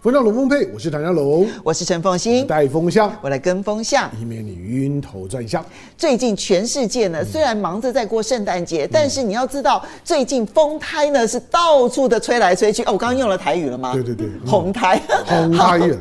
风向龙凤配，我是唐家龙，我是陈凤欣，带风向，我来跟风向，以免你晕头转向。最近全世界呢，虽然忙着在过圣诞节，嗯、但是你要知道，最近风胎呢是到处的吹来吹去。哦，我刚刚用了台语了吗？对对对，红胎，红胎 了。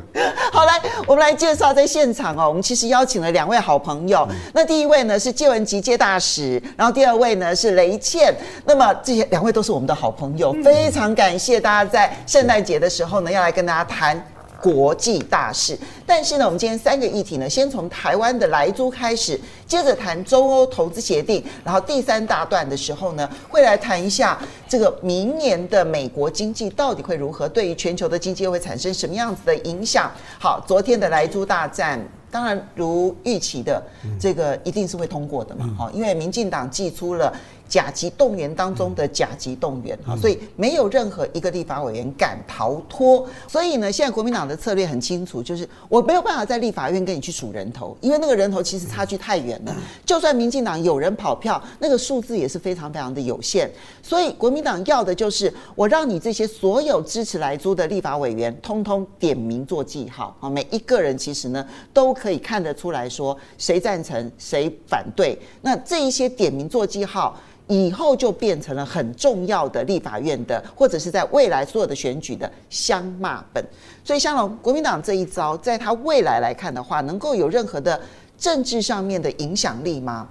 好，来，我们来介绍在现场哦。我们其实邀请了两位好朋友。嗯、那第一位呢是借文汲介大使，然后第二位呢是雷倩。那么这些两位都是我们的好朋友，嗯、非常感谢大家在圣诞节的时候呢，要来跟大家谈国际大事，但是呢，我们今天三个议题呢，先从台湾的莱猪开始，接着谈中欧投资协定，然后第三大段的时候呢，会来谈一下这个明年的美国经济到底会如何，对于全球的经济会产生什么样子的影响？好，昨天的莱猪大战。当然，如预期的，这个一定是会通过的嘛，哈，因为民进党寄出了甲级动员当中的甲级动员，哈，所以没有任何一个立法委员敢逃脱。所以呢，现在国民党的策略很清楚，就是我没有办法在立法院跟你去数人头，因为那个人头其实差距太远了。就算民进党有人跑票，那个数字也是非常非常的有限。所以国民党要的就是我让你这些所有支持莱猪的立法委员，通通点名做记号，啊，每一个人其实呢都。可以看得出来说谁赞成谁反对，那这一些点名做记号以后就变成了很重要的立法院的，或者是在未来所有的选举的相骂本。所以，香龙国民党这一招，在他未来来看的话，能够有任何的政治上面的影响力吗？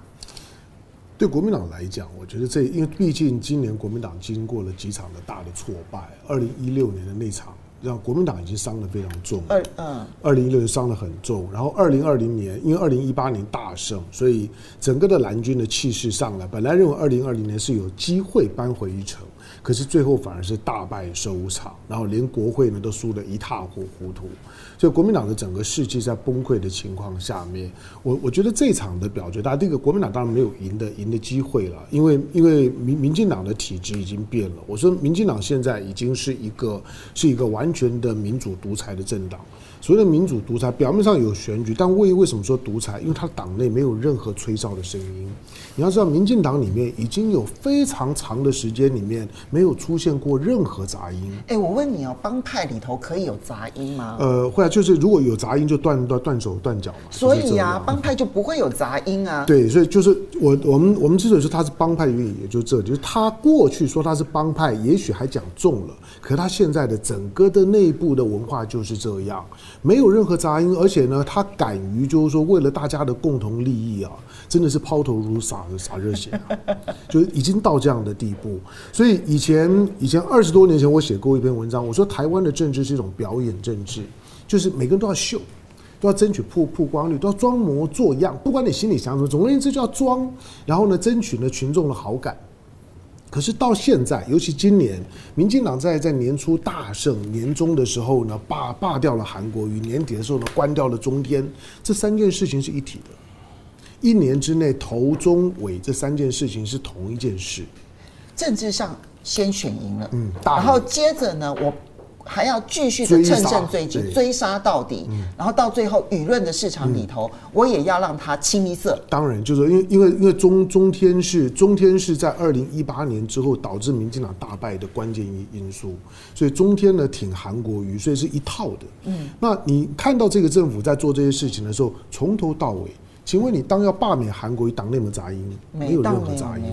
对国民党来讲，我觉得这因为毕竟今年国民党经过了几场的大的挫败，二零一六年的那场。让国民党已经伤得非常重，二嗯，二零一六年伤得很重，然后二零二零年因为二零一八年大胜，所以整个的蓝军的气势上来，本来认为二零二零年是有机会扳回一城。可是最后反而是大败收场，然后连国会呢都输得一塌糊涂，所以国民党的整个士气在崩溃的情况下面，我我觉得这场的表决，大家这个国民党当然没有赢的赢的机会了，因为因为民民进党的体制已经变了。我说民进党现在已经是一个是一个完全的民主独裁的政党。所谓的民主独裁，表面上有选举，但为为什么说独裁？因为他党内没有任何吹哨的声音。你要知道，民进党里面已经有非常长的时间里面没有出现过任何杂音。哎、欸，我问你哦，帮派里头可以有杂音吗？呃，会啊，就是如果有杂音就断断断手断脚嘛。所以啊，帮派就不会有杂音啊。对，所以就是我我们我们之所以说他是帮派的原因，也就这，就是他过去说他是帮派，也许还讲中了，可他现在的整个的内部的文化就是这样。没有任何杂音，而且呢，他敢于就是说，为了大家的共同利益啊，真的是抛头颅洒洒热血啊，就已经到这样的地步。所以以前以前二十多年前，我写过一篇文章，我说台湾的政治是一种表演政治，就是每个人都要秀，都要争取曝曝光率，都要装模作样，不管你心里想什么，总而言之就要装，然后呢，争取呢群众的好感。可是到现在，尤其今年，民进党在在年初大胜，年终的时候呢，罢罢掉了韩国瑜，年底的时候呢，关掉了中天，这三件事情是一体的。一年之内，头中尾这三件事情是同一件事。政治上先选赢了，嗯，然后接着呢，我。还要继续的乘胜追击，追杀到底，然后到最后舆论的市场里头，我也要让它清一色。当然，就是因为因为因为中中天是中天是在二零一八年之后导致民进党大败的关键因因素，所以中天呢挺韩国瑜，所以是一套的。嗯，那你看到这个政府在做这些事情的时候，从头到尾。请问你当要罢免韩国瑜，党内有没有杂音？没有任何杂音。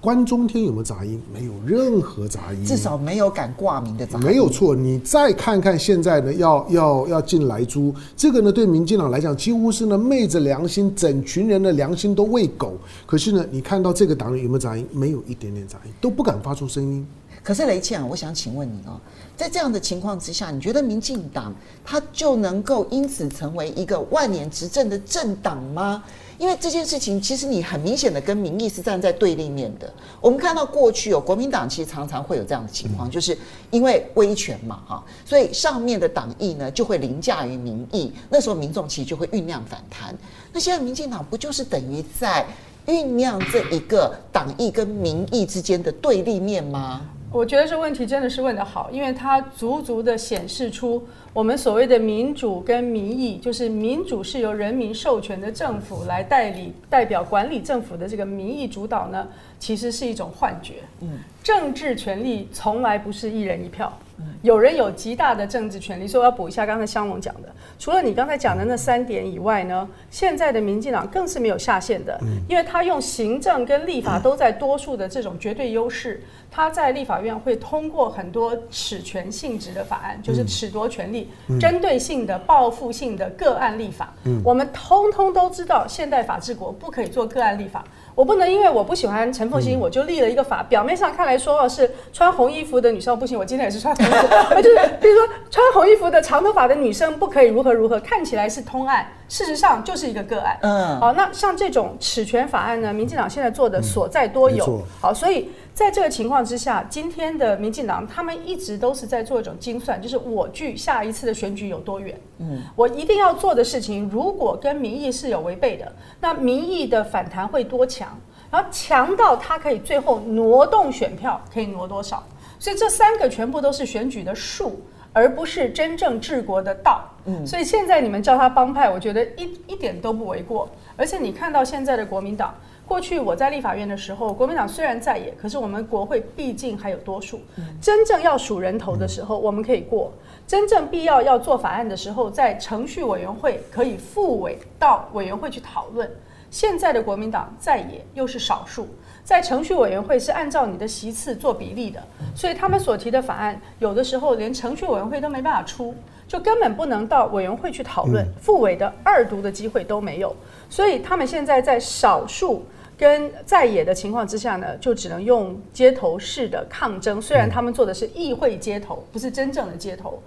关中天有没有杂音？没有任何杂音。至少没有敢挂名的杂音。没有错，你再看看现在呢，要要要进莱猪，这个呢对民进党来讲，几乎是呢昧着良心，整群人的良心都喂狗。可是呢，你看到这个党里有没有杂音？没有一点点杂音，都不敢发出声音。可是雷倩，我想请问你哦，在这样的情况之下，你觉得民进党它就能够因此成为一个万年执政的政党吗？因为这件事情其实你很明显的跟民意是站在对立面的。我们看到过去有国民党其实常常会有这样的情况，就是因为威权嘛哈，所以上面的党意呢就会凌驾于民意，那时候民众其实就会酝酿反弹。那现在民进党不就是等于在酝酿这一个党意跟民意之间的对立面吗？我觉得这问题真的是问得好，因为它足足的显示出我们所谓的民主跟民意，就是民主是由人民授权的政府来代理、代表管理政府的这个民意主导呢，其实是一种幻觉。嗯，政治权利从来不是一人一票。有人有极大的政治权利，所以我要补一下刚才香龙讲的。除了你刚才讲的那三点以外呢，现在的民进党更是没有下限的，因为他用行政跟立法都在多数的这种绝对优势，他在立法院会通过很多褫权性质的法案，就是褫夺权力、针对性的、报复性的个案立法。我们通通都知道，现代法治国不可以做个案立法。我不能因为我不喜欢陈凤新，我就立了一个法。表面上看来说是穿红衣服的女生不行，我今天也是穿红衣服。就是比如说穿红衣服的长头发的女生不可以如何如何，看起来是通案，事实上就是一个个案。嗯，好，那像这种尺权法案呢，民进党现在做的所在多有。好，所以在这个情况之下，今天的民进党他们一直都是在做一种精算，就是我距下一次的选举有多远。嗯，我一定要做的事情，如果跟民意是有违背的，那民意的反弹会多强？然后强到他可以最后挪动选票，可以挪多少？所以这三个全部都是选举的数，而不是真正治国的道。嗯，所以现在你们叫他帮派，我觉得一一点都不为过。而且你看到现在的国民党，过去我在立法院的时候，国民党虽然在野，可是我们国会毕竟还有多数。真正要数人头的时候，我们可以过；真正必要要做法案的时候，在程序委员会可以复委到委员会去讨论。现在的国民党在野又是少数，在程序委员会是按照你的席次做比例的，所以他们所提的法案有的时候连程序委员会都没办法出，就根本不能到委员会去讨论，复委的二读的机会都没有。所以他们现在在少数跟在野的情况之下呢，就只能用街头式的抗争。虽然他们做的是议会街头，不是真正的街头。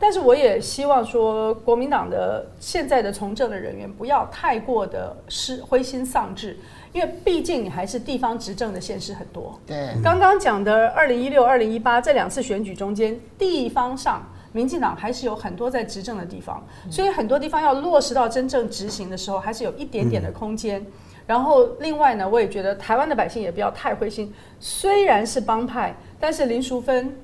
但是我也希望说，国民党的现在的从政的人员不要太过的失灰心丧志，因为毕竟你还是地方执政的县市很多。对，刚刚讲的二零一六、二零一八这两次选举中间，地方上民进党还是有很多在执政的地方，所以很多地方要落实到真正执行的时候，还是有一点点的空间。然后另外呢，我也觉得台湾的百姓也不要太灰心，虽然是帮派，但是林淑芬。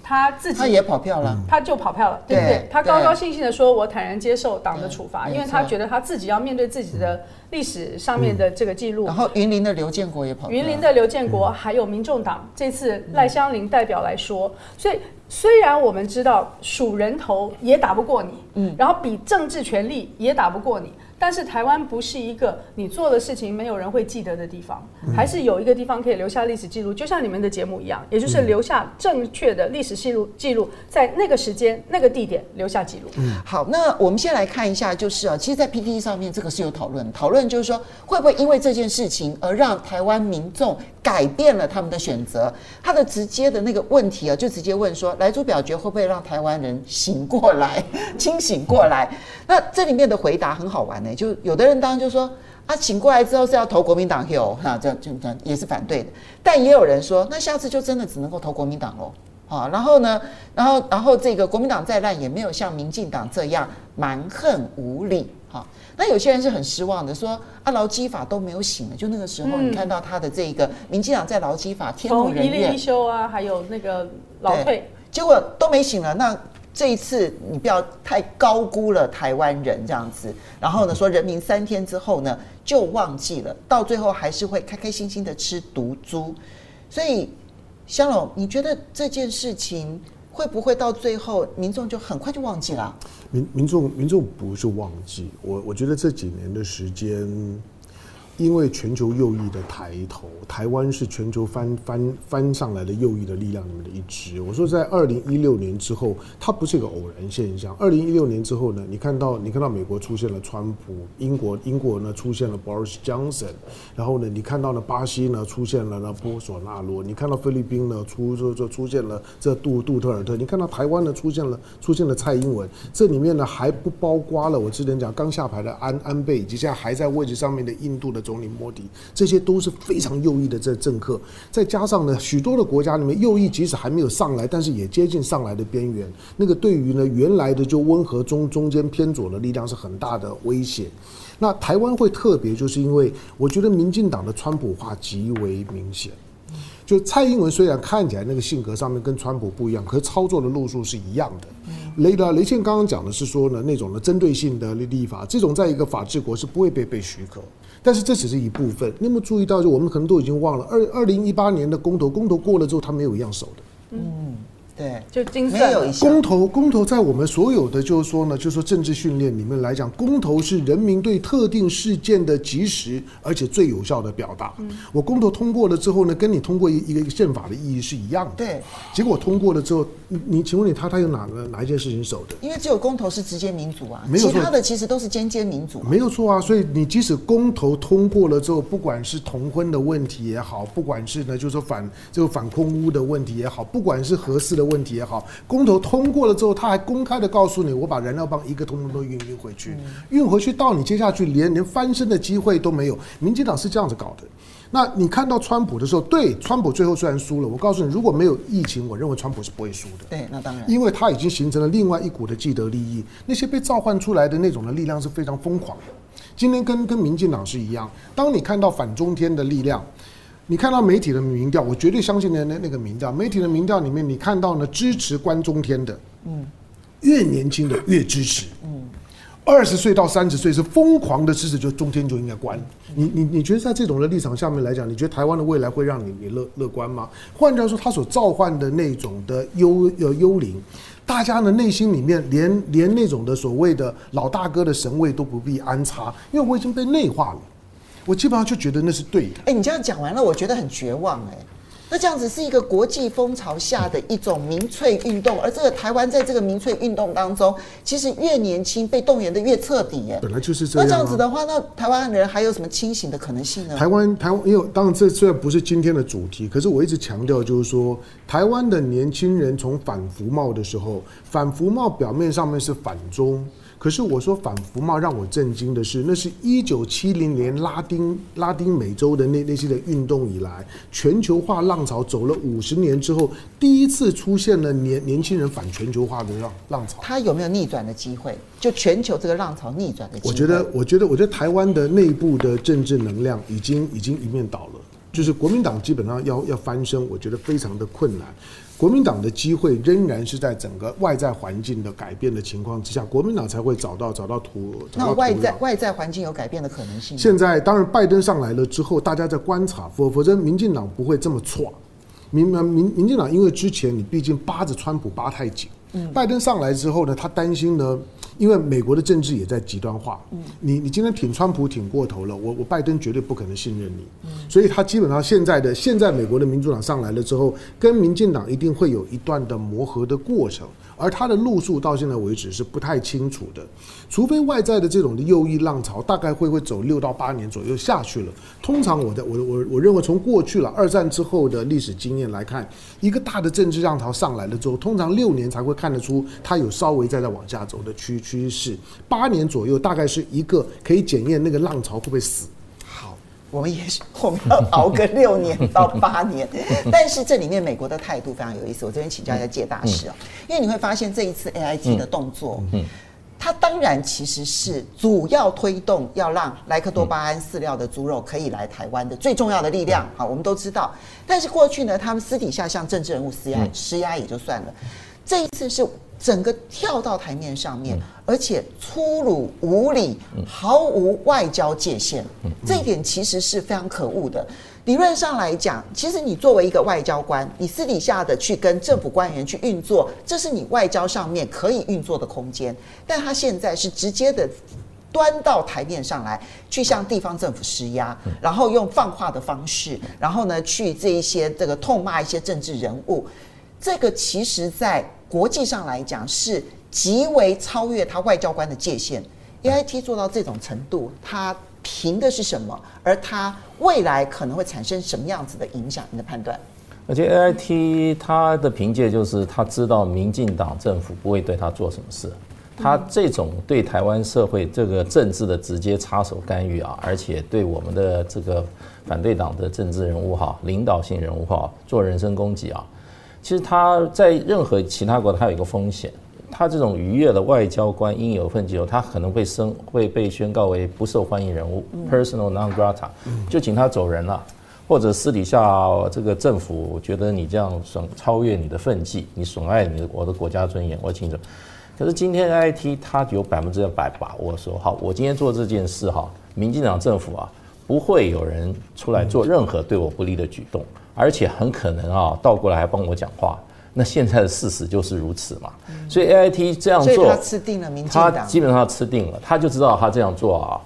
他自己他也跑票了，他就跑票了，对不对？他高高兴兴的说：“我坦然接受党的处罚，因为他觉得他自己要面对自己的历史上面的这个记录。”然后云林的刘建国也跑，云林的刘建国还有民众党这次赖香伶代表来说，所以虽然我们知道数人头也打不过你，嗯，然后比政治权力也打不过你。但是台湾不是一个你做的事情没有人会记得的地方，还是有一个地方可以留下历史记录，就像你们的节目一样，也就是留下正确的历史记录，记录在那个时间、那个地点留下记录。嗯，好，那我们先来看一下，就是啊，其实，在 PPT 上面这个是有讨论，讨论就是说会不会因为这件事情而让台湾民众改变了他们的选择？他的直接的那个问题啊，就直接问说，莱猪表决会不会让台湾人醒过来、清醒过来？那这里面的回答很好玩呢。就有的人当然就说啊，醒过来之后是要投国民党哟，那这样就这样也是反对的。但也有人说，那下次就真的只能够投国民党喽，啊，然后呢，然后然后这个国民党再烂也没有像民进党这样蛮横无理，哈。那有些人是很失望的，说啊，劳基法都没有醒了，就那个时候你看到他的这个民进党在劳基法天怒人怨，一例一休啊，还有那个劳退，结果都没醒了，那。这一次你不要太高估了台湾人这样子，然后呢说人民三天之后呢就忘记了，到最后还是会开开心心的吃毒猪。所以香龙，你觉得这件事情会不会到最后民众就很快就忘记了？民民众民众不是忘记，我我觉得这几年的时间。因为全球右翼的抬头，台湾是全球翻翻翻上来的右翼的力量里面的一支。我说，在二零一六年之后，它不是一个偶然现象。二零一六年之后呢，你看到你看到美国出现了川普，英国英国呢出现了 Boris Johnson，然后呢，你看到了巴西呢出现了呢波索纳罗，你看到菲律宾呢出就就出现了这杜杜特尔特，你看到台湾呢出现了出现了蔡英文，这里面呢还不包括了我之前讲刚下台的安安倍，以及现在还在位置上面的印度的。总理莫迪，这些都是非常右翼的这政客，再加上呢，许多的国家里面右翼即使还没有上来，但是也接近上来的边缘。那个对于呢原来的就温和中中间偏左的力量是很大的威胁。那台湾会特别，就是因为我觉得民进党的川普化极为明显。就蔡英文虽然看起来那个性格上面跟川普不一样，可是操作的路数是一样的。雷的雷倩刚刚讲的是说呢，那种的针对性的立法，这种在一个法治国是不会被被许可。但是这只是一部分，你有没注意到？就我们可能都已经忘了，二二零一八年的公投，公投过了之后，他没有一样守的。嗯。对，就精算有一些公投，公投在我们所有的就是说呢，就是说政治训练里面来讲，公投是人民对特定事件的及时而且最有效的表达。嗯、我公投通过了之后呢，跟你通过一一个宪法的意义是一样的。对，结果通过了之后，你你请问你他他有哪个哪一件事情守的？因为只有公投是直接民主啊，没有错，其他的其实都是间接民主。没有错啊，所以你即使公投通过了之后，不管是同婚的问题也好，不管是呢就是说反这个反空屋的问题也好，不管是合适的问题也好。公投通过了之后，他还公开的告诉你，我把燃料棒一个通通都运运回去，运回去到你接下去连连翻身的机会都没有。民进党是这样子搞的。那你看到川普的时候，对，川普最后虽然输了，我告诉你，如果没有疫情，我认为川普是不会输的。对，那当然，因为他已经形成了另外一股的既得利益，那些被召唤出来的那种的力量是非常疯狂的。今天跟跟民进党是一样，当你看到反中天的力量。你看到媒体的民调，我绝对相信那那那个民调。媒体的民调里面，你看到呢，支持关中天的，嗯，越年轻的越支持，嗯，二十岁到三十岁是疯狂的支持，就中天就应该关。你你你觉得在这种的立场下面来讲，你觉得台湾的未来会让你你乐乐观吗？换句话说，他所召唤的那种的幽呃幽灵，大家的内心里面连连那种的所谓的老大哥的神位都不必安插，因为我已经被内化了。我基本上就觉得那是对的。哎，你这样讲完了，我觉得很绝望哎。那这样子是一个国际风潮下的一种民粹运动，而这个台湾在这个民粹运动当中，其实越年轻被动员的越彻底哎。本来就是这样。那这样子的话，那台湾人还有什么清醒的可能性呢？台湾台湾，因为当然这虽然不是今天的主题，可是我一直强调就是说，台湾的年轻人从反服贸的时候，反服贸表面上面是反中。可是我说反服贸让我震惊的是，那是一九七零年拉丁拉丁美洲的那那些的运动以来，全球化浪潮走了五十年之后，第一次出现了年年轻人反全球化的浪浪潮。它有没有逆转的机会？就全球这个浪潮逆转的机会？我觉得，我觉得，我觉得台湾的内部的政治能量已经已经一面倒了，就是国民党基本上要要翻身，我觉得非常的困难。国民党的机会仍然是在整个外在环境的改变的情况之下，国民党才会找到找到途。那外在外在环境有改变的可能性？现在当然拜登上来了之后，大家在观察，否否则民进党不会这么错。民民民进党因为之前你毕竟扒着川普扒太紧，嗯，拜登上来之后呢，他担心呢。因为美国的政治也在极端化，你你今天挺川普挺过头了，我我拜登绝对不可能信任你，所以他基本上现在的现在美国的民主党上来了之后，跟民进党一定会有一段的磨合的过程。而他的路数到现在为止是不太清楚的，除非外在的这种的右翼浪潮大概会会走六到八年左右下去了。通常我的我我我认为从过去了二战之后的历史经验来看，一个大的政治浪潮上来了之后，通常六年才会看得出它有稍微再在往下走的趋趋势，八年左右大概是一个可以检验那个浪潮会不会死。我们也许我们要熬个六年到八年，但是这里面美国的态度非常有意思。我这边请教一下介大使哦，因为你会发现这一次 AIT 的动作，它当然其实是主要推动要让莱克多巴胺饲料的猪肉可以来台湾的。最重要的力量。好，我们都知道，但是过去呢，他们私底下向政治人物施压施压也就算了，这一次是。整个跳到台面上面，而且粗鲁无礼，毫无外交界限，这一点其实是非常可恶的。理论上来讲，其实你作为一个外交官，你私底下的去跟政府官员去运作，这是你外交上面可以运作的空间。但他现在是直接的端到台面上来，去向地方政府施压，然后用放话的方式，然后呢去这一些这个痛骂一些政治人物，这个其实在。国际上来讲是极为超越他外交官的界限。AIT 做到这种程度，他凭的是什么？而他未来可能会产生什么样子的影响？你的判断？而且 AIT 他的凭借就是他知道民进党政府不会对他做什么事。他这种对台湾社会这个政治的直接插手干预啊，而且对我们的这个反对党的政治人物哈、领导性人物哈做人身攻击啊。其实他在任何其他国，他有一个风险，他这种逾越了外交官应有份级后，他可能会升会被宣告为不受欢迎人物，personal non grata，就请他走人了，或者私底下这个政府觉得你这样损超越你的分际，你损害你的我的国家尊严，我请走。可是今天 AIT 他有百分之百把握说，好，我今天做这件事哈，民进党政府啊不会有人出来做任何对我不利的举动，而且很可能啊倒过来还帮我讲话。那现在的事实就是如此嘛，所以 AIT 这样做，他吃定了民进党，他基本上吃定了，他就知道他这样做啊。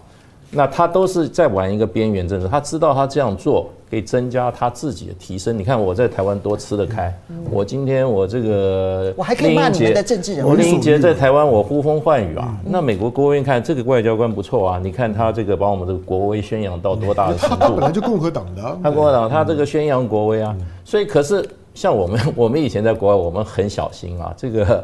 那他都是在玩一个边缘政治，他知道他这样做可以增加他自己的提升。你看我在台湾多吃得开，我今天我这个我还可以骂你们的政治人物。我林英杰在台湾我呼风唤雨啊，那美国国务院看这个外交官不错啊，你看他这个把我们这个国威宣扬到多大的程度？他本来就共和党的，他共和党他这个宣扬国威啊，所以可是像我们 我们以前在国外，我们很小心啊，这个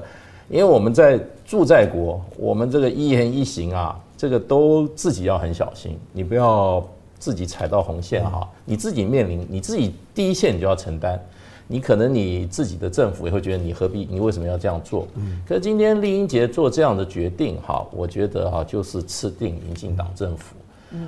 因为我们在住在国，我们这个一言一行啊。这个都自己要很小心，你不要自己踩到红线哈，你自己面临你自己第一线你就要承担，你可能你自己的政府也会觉得你何必你为什么要这样做？可是今天丽英杰做这样的决定哈，我觉得哈就是吃定民进党政府，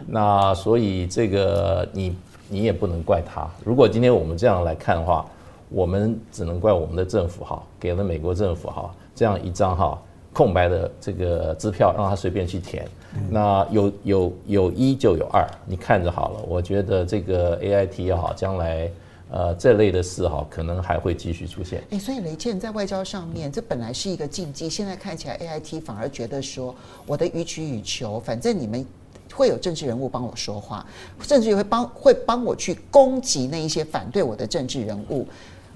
那所以这个你你也不能怪他。如果今天我们这样来看的话，我们只能怪我们的政府哈，给了美国政府哈这样一张哈。空白的这个支票让他随便去填，那有有有一就有二，你看着好了。我觉得这个 AIT 也好，将来呃这类的事哈，可能还会继续出现。哎，所以雷倩在外交上面，这本来是一个禁忌，现在看起来 AIT 反而觉得说，我的予取予求，反正你们会有政治人物帮我说话，甚至于会帮会帮我去攻击那一些反对我的政治人物。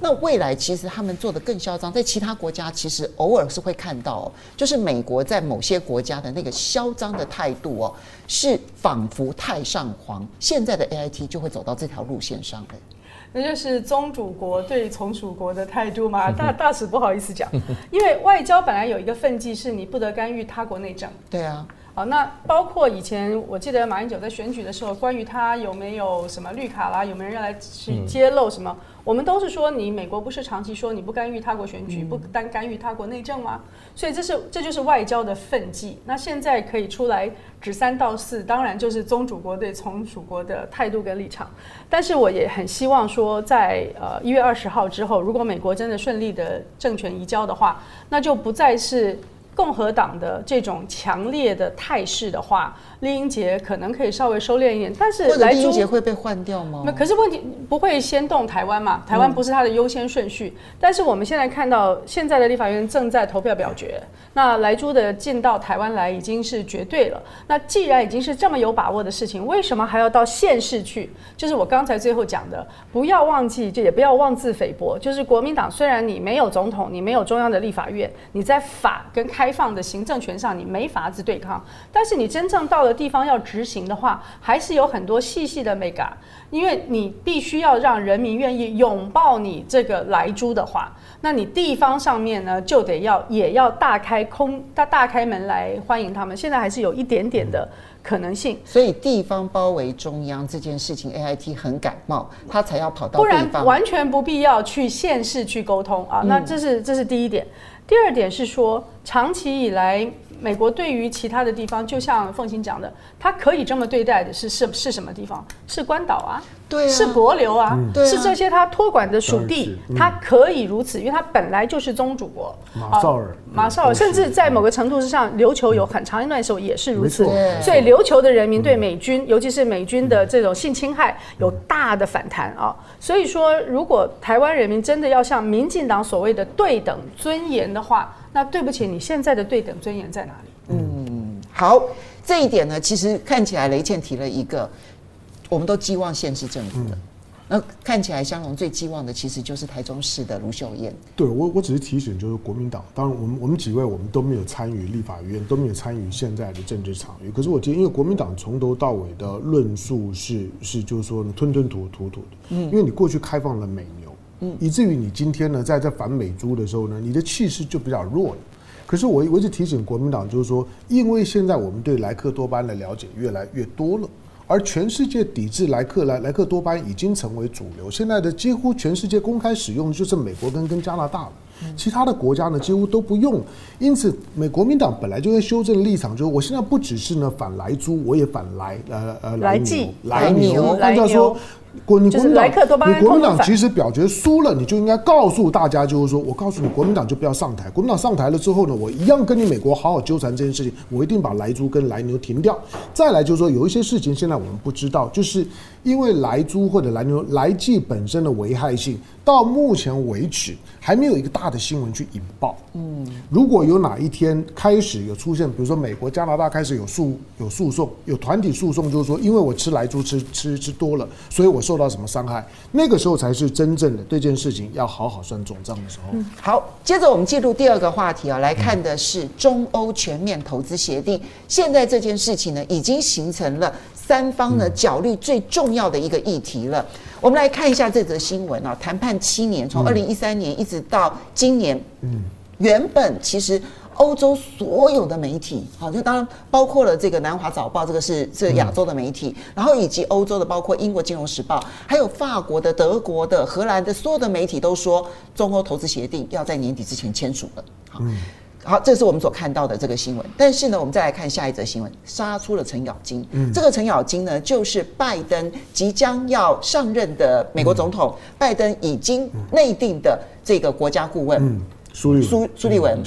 那未来其实他们做的更嚣张，在其他国家其实偶尔是会看到，就是美国在某些国家的那个嚣张的态度哦，是仿佛太上皇。现在的 AIT 就会走到这条路线上的，那就是宗主国对从属国的态度嘛。大大使不好意思讲，因为外交本来有一个分际，是你不得干预他国内政。对啊。好，那包括以前我记得马英九在选举的时候，关于他有没有什么绿卡啦，有没有人要来去揭露什么，嗯、我们都是说，你美国不是长期说你不干预他国选举，不单干预他国内政吗？所以这是这就是外交的分际。那现在可以出来指三道四，当然就是宗主国对从属国的态度跟立场。但是我也很希望说在，在呃一月二十号之后，如果美国真的顺利的政权移交的话，那就不再是。共和党的这种强烈的态势的话，酈英杰可能可以稍微收敛一点，但是来英杰会被换掉吗？那可是问题不会先动台湾嘛？台湾不是他的优先顺序。嗯、但是我们现在看到，现在的立法院正在投票表决，那莱猪的进到台湾来已经是绝对了。那既然已经是这么有把握的事情，为什么还要到县市去？就是我刚才最后讲的，不要忘记，就也不要妄自菲薄。就是国民党虽然你没有总统，你没有中央的立法院，你在法跟开放的行政权上你没法子对抗，但是你真正到了。地方要执行的话，还是有很多细细的眉角，因为你必须要让人民愿意拥抱你这个来猪的话，那你地方上面呢就得要也要大开空大大开门来欢迎他们。现在还是有一点点的可能性，所以地方包围中央这件事情，AIT 很感冒，他才要跑到不然完全不必要去县市去沟通啊。那这是这是第一点，第二点是说长期以来。美国对于其他的地方，就像凤琴讲的，他可以这么对待的是是是什么地方？是关岛啊，对啊，是帛琉啊，嗯、是这些他托管的属地，他可以如此，因为他本来就是宗主国。马绍尔，马绍尔，甚至在某个程度之上，琉球有很长一段时候也是如此。嗯、所以琉球的人民对美军，尤其是美军的这种性侵害，有大的反弹啊。所以说，如果台湾人民真的要像民进党所谓的对等尊严的话，那对不起，你现在的对等尊严在哪里？嗯，好，这一点呢，其实看起来雷倩提了一个，我们都寄望县市政府的。嗯、那看起来香龙最寄望的，其实就是台中市的卢秀燕。对我，我只是提醒，就是国民党，当然我们我们几位我们都没有参与立法院，都没有参与现在的政治场域。可是我觉得，因为国民党从头到尾的论述是是就是说，吞吞吐吐吐的。嗯，因为你过去开放了美牛。嗯，以至于你今天呢，在这反美猪的时候呢，你的气势就比较弱了。可是我我一直提醒国民党，就是说，因为现在我们对莱克多巴胺的了解越来越多了，而全世界抵制莱克莱莱克多巴胺已经成为主流。现在的几乎全世界公开使用的就是美国跟跟加拿大了。其他的国家呢几乎都不用。因此，美国民党本来就会修正立场，就是我现在不只是呢反莱猪，我也反莱呃呃莱牛莱牛，按照说。国民党，你国民党其实表决输了，你就应该告诉大家，就是说我告诉你，国民党就不要上台。国民党上台了之后呢，我一样跟你美国好好纠缠这件事情，我一定把莱猪跟莱牛停掉。再来就是说，有一些事情现在我们不知道，就是因为莱猪或者莱牛莱剂本身的危害性。到目前为止，还没有一个大的新闻去引爆。嗯，如果有哪一天开始有出现，比如说美国、加拿大开始有诉有诉讼，有团体诉讼，就是说因为我吃莱猪吃吃吃多了，所以我受到什么伤害，那个时候才是真正的对这件事情要好好算总账的时候。嗯，好，接着我们进入第二个话题啊，来看的是中欧全面投资协定。现在这件事情呢，已经形成了三方呢角力最重要的一个议题了。我们来看一下这则新闻啊，谈判七年，从二零一三年一直到今年，嗯，原本其实欧洲所有的媒体，好，就当然包括了这个南华早报，这个是这亚洲的媒体，然后以及欧洲的，包括英国金融时报，还有法国的、德国的、荷兰的，所有的媒体都说，中欧投资协定要在年底之前签署了，好。好，这是我们所看到的这个新闻。但是呢，我们再来看下一则新闻，杀出了程咬金。嗯，这个程咬金呢，就是拜登即将要上任的美国总统，嗯、拜登已经内定的这个国家顾问，嗯，苏苏苏利文。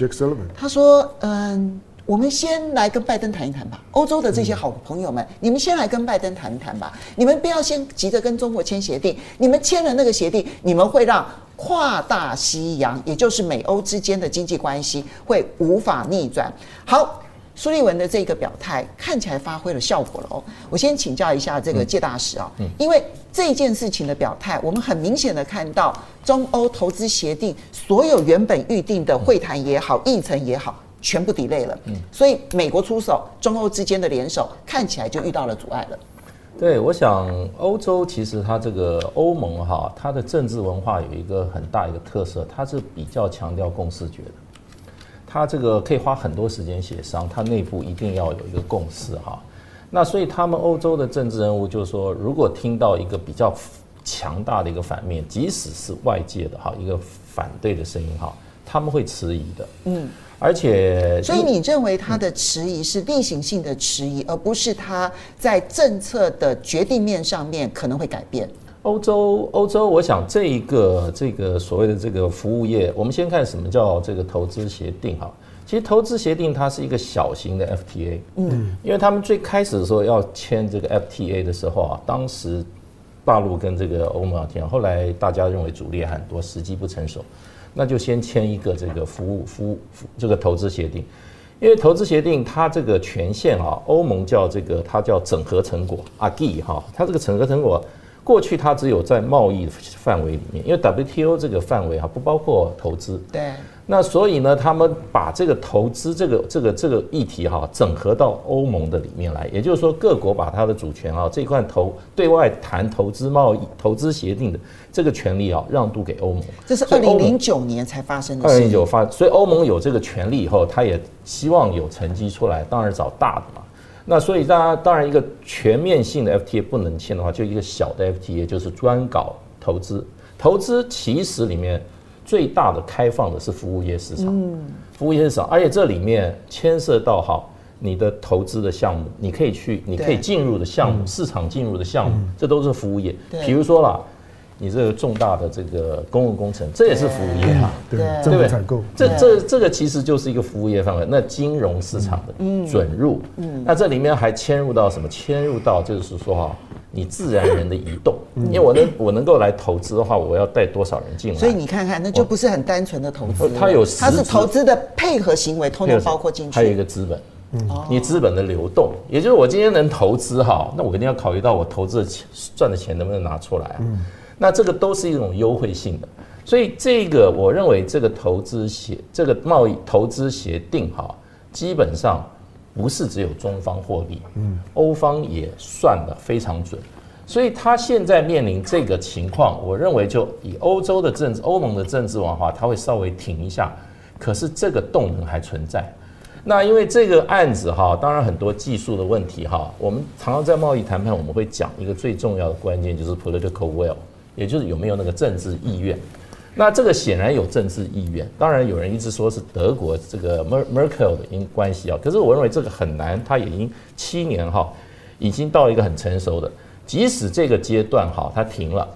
他说，嗯。我们先来跟拜登谈一谈吧，欧洲的这些好朋友们，嗯、你们先来跟拜登谈一谈吧。你们不要先急着跟中国签协定，你们签了那个协定，你们会让跨大西洋，也就是美欧之间的经济关系会无法逆转。好，苏立文的这个表态看起来发挥了效果了哦。我先请教一下这个介大使啊，因为这件事情的表态，我们很明显的看到中欧投资协定所有原本预定的会谈也好，议程也好。全部 delay 了，嗯，所以美国出手，中欧之间的联手看起来就遇到了阻碍了。对，我想欧洲其实它这个欧盟哈，它的政治文化有一个很大一个特色，它是比较强调共识觉的。它这个可以花很多时间协商，它内部一定要有一个共识哈。那所以他们欧洲的政治人物就是说，如果听到一个比较强大的一个反面，即使是外界的哈一个反对的声音哈，他们会迟疑的。嗯。而且，所以你认为他的迟疑是例行性的迟疑，而不是他在政策的决定面上面可能会改变。欧洲，欧洲，我想这一个这个所谓的这个服务业，我们先看什么叫这个投资协定哈。其实投资协定它是一个小型的 FTA，嗯，因为他们最开始的时候要签这个 FTA 的时候啊，当时大陆跟这个欧盟要签，后来大家认为阻力很多，时机不成熟。那就先签一个这个服务服务这个投资协定，因为投资协定它这个权限啊，欧盟叫这个它叫整合成果 acquis 哈，它这个整合成果过去它只有在贸易范围里面，因为 WTO 这个范围啊不包括投资。对。那所以呢，他们把这个投资这个这个这个议题哈整合到欧盟的里面来，也就是说各国把它的主权啊这块投对外谈投资贸易投资协定的这个权利啊让渡给欧盟。这是二零零九年才发生的事。二零零九发，所以欧盟有这个权利以后，他也希望有成绩出来，当然找大的嘛。那所以大家当然一个全面性的 FTA 不能签的话，就一个小的 FTA 就是专搞投资。投资其实里面。最大的开放的是服务业市场，嗯，服务业市场，而且这里面牵涉到哈你的投资的项目，你可以去，你可以进入的项目，市场进入的项目，这都是服务业。比如说啦，你这个重大的这个公共工程，这也是服务业啊，对对不对？采购，这这这个其实就是一个服务业范围。那金融市场的准入，嗯，那这里面还牵入到什么？牵入到就是说哈。你自然人的移动，因为我能我能够来投资的话，我要带多少人进来？所以你看看，那就不是很单纯的投资，它有它是投资的配合行为，通通包括进去。还有一个资本，嗯你资本的流动，也就是我今天能投资哈，那我肯定要考虑到我投资的钱赚的钱能不能拿出来啊？那这个都是一种优惠性的，所以这个我认为这个投资协这个贸易投资协定哈，基本上。不是只有中方获利，嗯，欧方也算得非常准，所以他现在面临这个情况，我认为就以欧洲的政治、欧盟的政治文化，他会稍微停一下，可是这个动能还存在。那因为这个案子哈，当然很多技术的问题哈，我们常常在贸易谈判，我们会讲一个最重要的关键就是 political will，也就是有没有那个政治意愿。那这个显然有政治意愿。当然，有人一直说是德国这个 Merkel 的因关系啊，可是我认为这个很难。他已经七年哈，已经到一个很成熟的。即使这个阶段哈，它停了，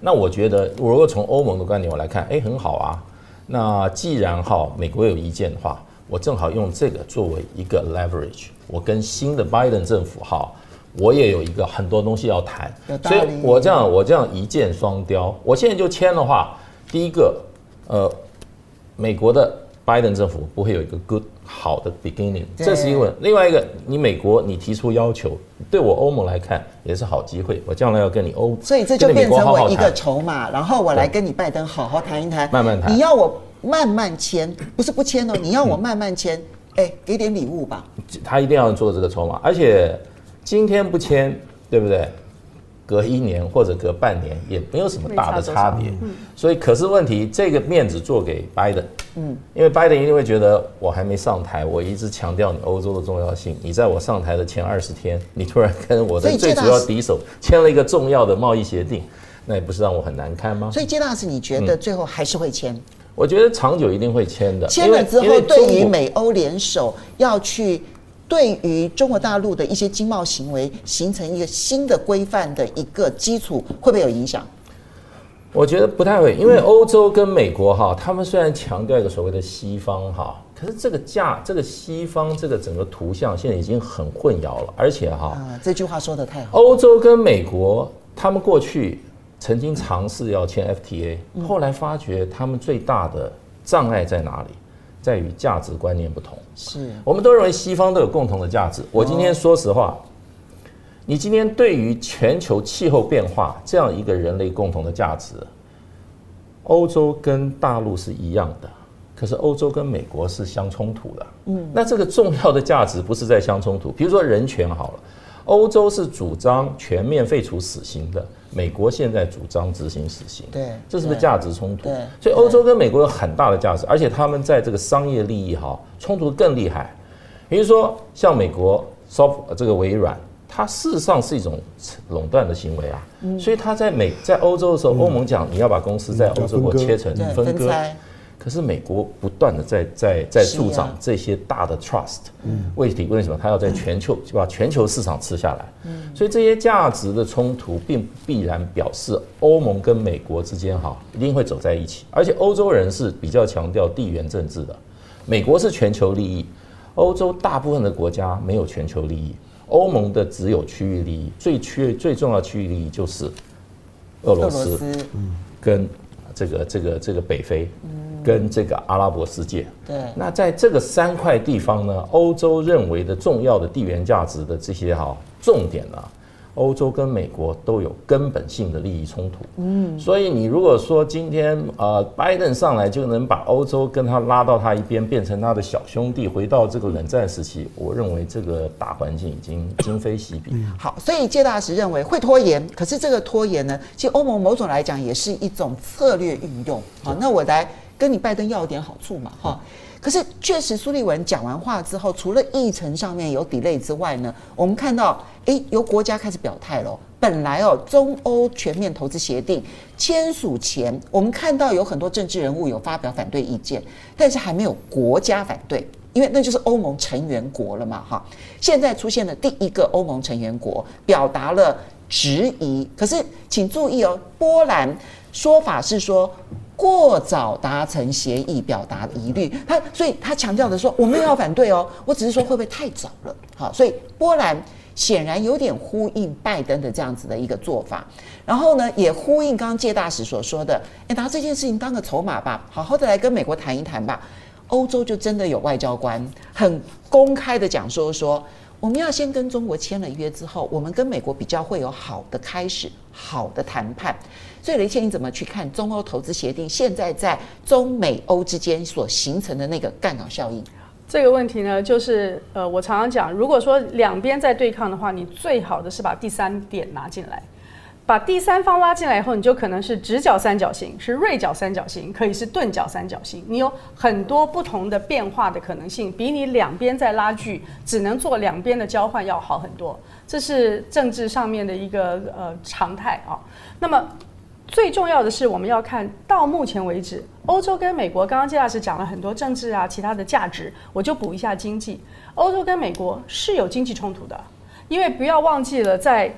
那我觉得，如果从欧盟的观点我来看，哎，很好啊。那既然哈美国有意见的话，我正好用这个作为一个 leverage，我跟新的拜登政府哈，我也有一个很多东西要谈，所以我这样我这样一箭双雕，我现在就签的话，第一个，呃，美国的拜登政府不会有一个 good 好的 beginning，这是因为另外一个，你美国你提出要求，对我欧盟来看也是好机会，我将来要跟你欧，所以这就变成我一个筹码，然后我来跟你拜登好好谈一谈，慢慢谈，你要我慢慢签，不是不签哦，你要我慢慢签，哎，给点礼物吧，他一定要做这个筹码，而且今天不签，对不对？隔一年或者隔半年也没有什么大的差别，所以可是问题这个面子做给拜登，嗯，因为拜登一定会觉得我还没上台，我一直强调你欧洲的重要性，你在我上台的前二十天，你突然跟我的最主要敌手签了一个重要的贸易协定，那也不是让我很难堪吗？所以，接大是，你觉得最后还是会签？我觉得长久一定会签的，签了之后，对于美欧联手要去。对于中国大陆的一些经贸行为形成一个新的规范的一个基础，会不会有影响？我觉得不太会，因为欧洲跟美国哈，他们虽然强调一个所谓的西方哈，可是这个价，这个西方这个整个图像现在已经很混淆了，而且哈，啊，这句话说的太好。欧洲跟美国他们过去曾经尝试要签 FTA，后来发觉他们最大的障碍在哪里？在于价值观念不同，是。我们都认为西方都有共同的价值。我今天说实话，你今天对于全球气候变化这样一个人类共同的价值，欧洲跟大陆是一样的，可是欧洲跟美国是相冲突的。嗯，那这个重要的价值不是在相冲突，比如说人权好了，欧洲是主张全面废除死刑的。美国现在主张执行死刑，对，这是不是价值冲突？对，所以欧洲跟美国有很大的价值，而且他们在这个商业利益哈冲突更厉害。比如说像美国 soft 这个微软，它事实上是一种垄断的行为啊，所以它在美在欧洲的时候，欧盟讲你要把公司在欧洲国切成分割。可是美国不断的在在在助长这些大的 trust，为题为什么？他要在全球就把全球市场吃下来？所以这些价值的冲突并必然表示欧盟跟美国之间哈一定会走在一起。而且欧洲人是比较强调地缘政治的，美国是全球利益，欧洲大部分的国家没有全球利益，欧盟的只有区域利益，最区最重要的区域利益就是俄罗斯，嗯跟这个这个这个北非。跟这个阿拉伯世界，对，那在这个三块地方呢，欧洲认为的重要的地缘价值的这些哈重点呢，欧洲跟美国都有根本性的利益冲突，嗯，所以你如果说今天呃拜登上来就能把欧洲跟他拉到他一边，变成他的小兄弟，回到这个冷战时期，我认为这个大环境已经今非昔比。好，所以介大使认为会拖延，可是这个拖延呢，其实欧盟某种来讲也是一种策略运用。好，那我来。跟你拜登要一点好处嘛，哈。可是确实，苏立文讲完话之后，除了议程上面有 delay 之外呢，我们看到，诶，由国家开始表态了。本来哦，中欧全面投资协定签署前，我们看到有很多政治人物有发表反对意见，但是还没有国家反对，因为那就是欧盟成员国了嘛，哈。现在出现了第一个欧盟成员国表达了质疑，可是请注意哦，波兰说法是说。过早达成协议，表达疑虑。他所以他强调的说，我没有要反对哦，我只是说会不会太早了？好，所以波兰显然有点呼应拜登的这样子的一个做法，然后呢，也呼应刚刚介大使所说的，哎，拿这件事情当个筹码吧，好好的来跟美国谈一谈吧。欧洲就真的有外交官很公开的讲说说，我们要先跟中国签了约之后，我们跟美国比较会有好的开始，好的谈判。所以雷倩，你怎么去看中欧投资协定现在在中美欧之间所形成的那个杠杆效应？这个问题呢，就是呃，我常常讲，如果说两边在对抗的话，你最好的是把第三点拿进来，把第三方拉进来以后，你就可能是直角三角形，是锐角三角形，可以是钝角三角形，你有很多不同的变化的可能性，比你两边在拉锯，只能做两边的交换要好很多。这是政治上面的一个呃常态啊。那么。最重要的是，我们要看到目前为止，欧洲跟美国，刚刚季老师讲了很多政治啊，其他的价值，我就补一下经济。欧洲跟美国是有经济冲突的，因为不要忘记了，在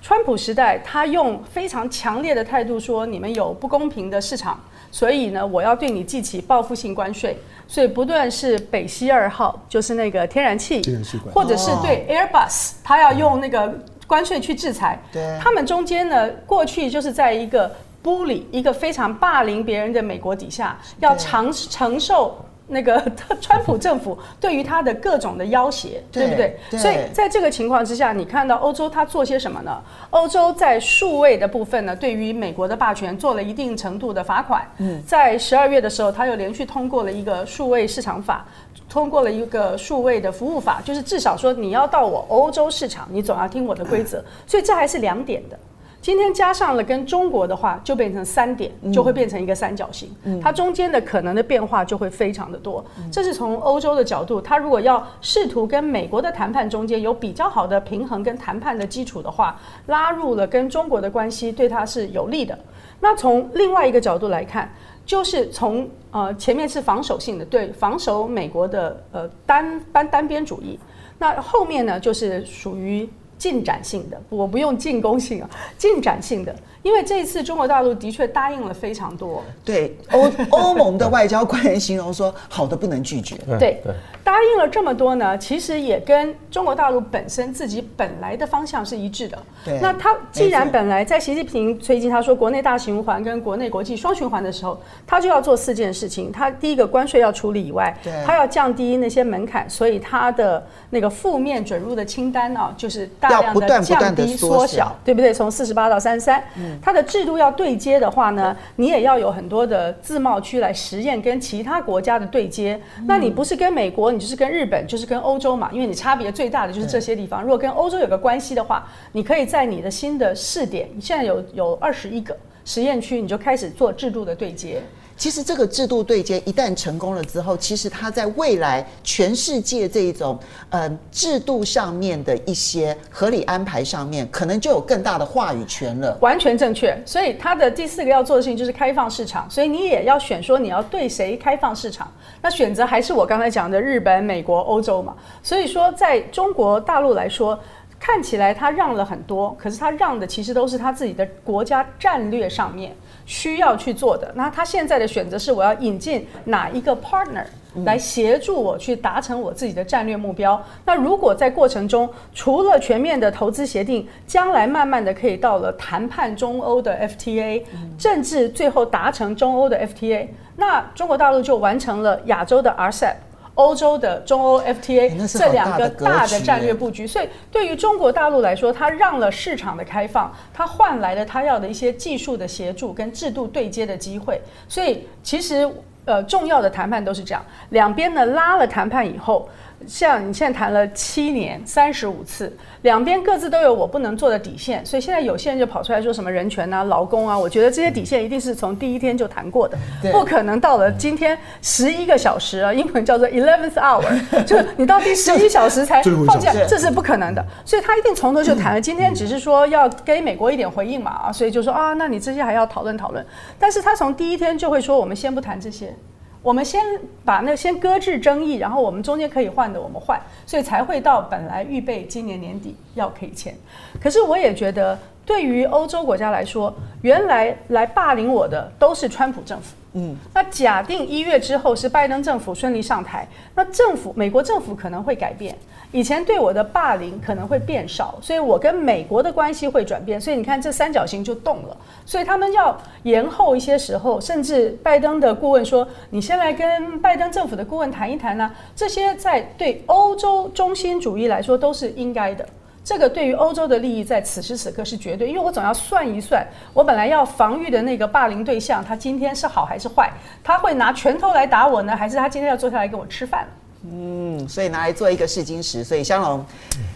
川普时代，他用非常强烈的态度说，你们有不公平的市场。所以呢，我要对你记起报复性关税，所以不断是北溪二号，就是那个天然气，天然气或者是对 Airbus，他要用那个关税去制裁。对，他们中间呢，过去就是在一个 bully，一个非常霸凌别人的美国底下，要承承受。那个 川普政府对于他的各种的要挟，对，对不对？对。所以在这个情况之下，你看到欧洲他做些什么呢？欧洲在数位的部分呢，对于美国的霸权做了一定程度的罚款。嗯，在十二月的时候，他又连续通过了一个数位市场法，通过了一个数位的服务法，就是至少说你要到我欧洲市场，你总要听我的规则。所以这还是两点的。今天加上了跟中国的话，就变成三点，就会变成一个三角形。嗯，它中间的可能的变化就会非常的多。这是从欧洲的角度，它如果要试图跟美国的谈判中间有比较好的平衡跟谈判的基础的话，拉入了跟中国的关系，对它是有利的。那从另外一个角度来看，就是从呃前面是防守性的，对防守美国的呃单单单边主义，那后面呢就是属于。进展性的，我不用进攻性啊，进展性的，因为这一次中国大陆的确答应了非常多。对，欧 欧盟的外交官员形容说，好的不能拒绝。对，答应了这么多呢，其实也跟中国大陆本身自己本来的方向是一致的。对，那他既然本来在习近平最近他说国内大循环跟国内国际双循环的时候，他就要做四件事情。他第一个关税要处理以外，对，他要降低那些门槛，所以他的那个负面准入的清单呢，就是大。大量的降低缩小，对不对？从四十八到三十三，它的制度要对接的话呢，你也要有很多的自贸区来实验跟其他国家的对接。那你不是跟美国，你就是跟日本，就是跟欧洲嘛？因为你差别最大的就是这些地方。如果跟欧洲有个关系的话，你可以在你的新的试点，你现在有有二十一个实验区，你就开始做制度的对接。其实这个制度对接一旦成功了之后，其实它在未来全世界这一种呃制度上面的一些合理安排上面，可能就有更大的话语权了。完全正确。所以它的第四个要做的事情就是开放市场，所以你也要选说你要对谁开放市场。那选择还是我刚才讲的日本、美国、欧洲嘛。所以说，在中国大陆来说，看起来他让了很多，可是他让的其实都是他自己的国家战略上面。需要去做的，那他现在的选择是我要引进哪一个 partner 来协助我去达成我自己的战略目标。那如果在过程中除了全面的投资协定，将来慢慢的可以到了谈判中欧的 FTA，甚至最后达成中欧的 FTA，那中国大陆就完成了亚洲的 RCEP。欧洲的中欧 FTA 这两个大的战略布局，所以对于中国大陆来说，它让了市场的开放，它换来了它要的一些技术的协助跟制度对接的机会。所以其实呃重要的谈判都是这样，两边呢拉了谈判以后。像你现在谈了七年三十五次，两边各自都有我不能做的底线，所以现在有些人就跑出来说什么人权啊、劳工啊，我觉得这些底线一定是从第一天就谈过的，不可能到了今天十一个小时啊，英文叫做 eleventh hour，就是你到第十一小时才放假，这是不可能的，所以他一定从头就谈了。今天只是说要给美国一点回应嘛啊，所以就说啊，那你这些还要讨论讨论，但是他从第一天就会说，我们先不谈这些。我们先把那先搁置争议，然后我们中间可以换的我们换，所以才会到本来预备今年年底要可以签。可是我也觉得，对于欧洲国家来说，原来来霸凌我的都是川普政府。嗯，那假定一月之后是拜登政府顺利上台，那政府美国政府可能会改变。以前对我的霸凌可能会变少，所以我跟美国的关系会转变，所以你看这三角形就动了。所以他们要延后一些时候，甚至拜登的顾问说：“你先来跟拜登政府的顾问谈一谈呢。”这些在对欧洲中心主义来说都是应该的。这个对于欧洲的利益在此时此刻是绝对，因为我总要算一算，我本来要防御的那个霸凌对象，他今天是好还是坏？他会拿拳头来打我呢，还是他今天要坐下来跟我吃饭？嗯，所以拿来做一个试金石。所以香龙，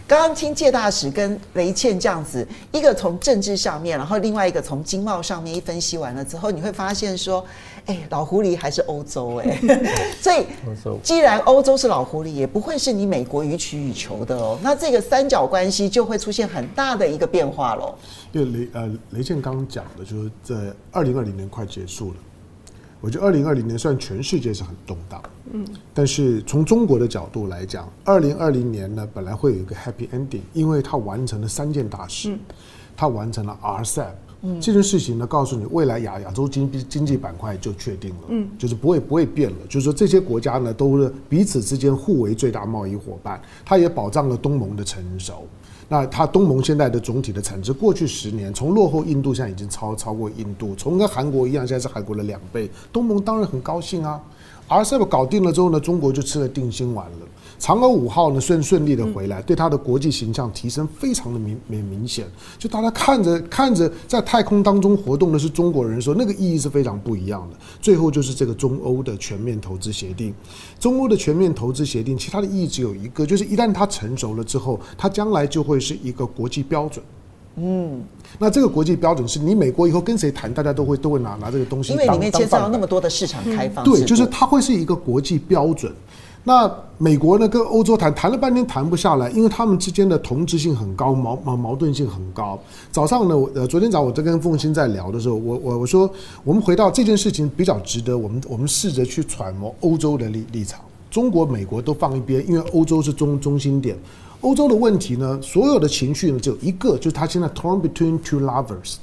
刚刚听介大使跟雷倩这样子，一个从政治上面，然后另外一个从经贸上面一分析完了之后，你会发现说，哎，老狐狸还是欧洲哎。所以，既然欧洲是老狐狸，也不会是你美国予取予求的哦。那这个三角关系就会出现很大的一个变化喽。因为雷呃雷倩刚刚讲的，就是在二零二零年快结束了。我觉得二零二零年算全世界是很动荡，嗯，但是从中国的角度来讲，二零二零年呢本来会有一个 happy ending，因为它完成了三件大事，它完成了 RCEP，嗯，这件事情呢告诉你未来亚亚洲经经济板块就确定了，嗯，就是不会不会变了，就是说这些国家呢都是彼此之间互为最大贸易伙伴，它也保障了东盟的成熟。那它东盟现在的总体的产值，过去十年从落后印度，现在已经超超过印度，从跟韩国一样，现在是韩国的两倍。东盟当然很高兴啊。RCEP 搞定了之后呢，中国就吃了定心丸了。嫦娥五号呢顺顺利的回来，对它的国际形象提升非常的明明明显。就大家看着看着在太空当中活动的是中国人，说那个意义是非常不一样的。最后就是这个中欧的全面投资协定，中欧的全面投资协定，其他的意义只有一个，就是一旦它成熟了之后，它将来就会是一个国际标准。嗯，那这个国际标准是你美国以后跟谁谈，大家都会都会拿拿这个东西当，因为里面牵涉到那么多的市场开放。对，就是它会是一个国际标准。那美国呢，跟欧洲谈谈了半天谈不下来，因为他们之间的同质性很高，矛矛矛盾性很高。早上呢，呃，昨天早我在跟凤欣在聊的时候，我我我说，我们回到这件事情比较值得我们我们试着去揣摩欧洲的立立场，中国、美国都放一边，因为欧洲是中中心点。欧洲的问题呢，所有的情绪呢，只有一个，就是他现在 torn between two lovers。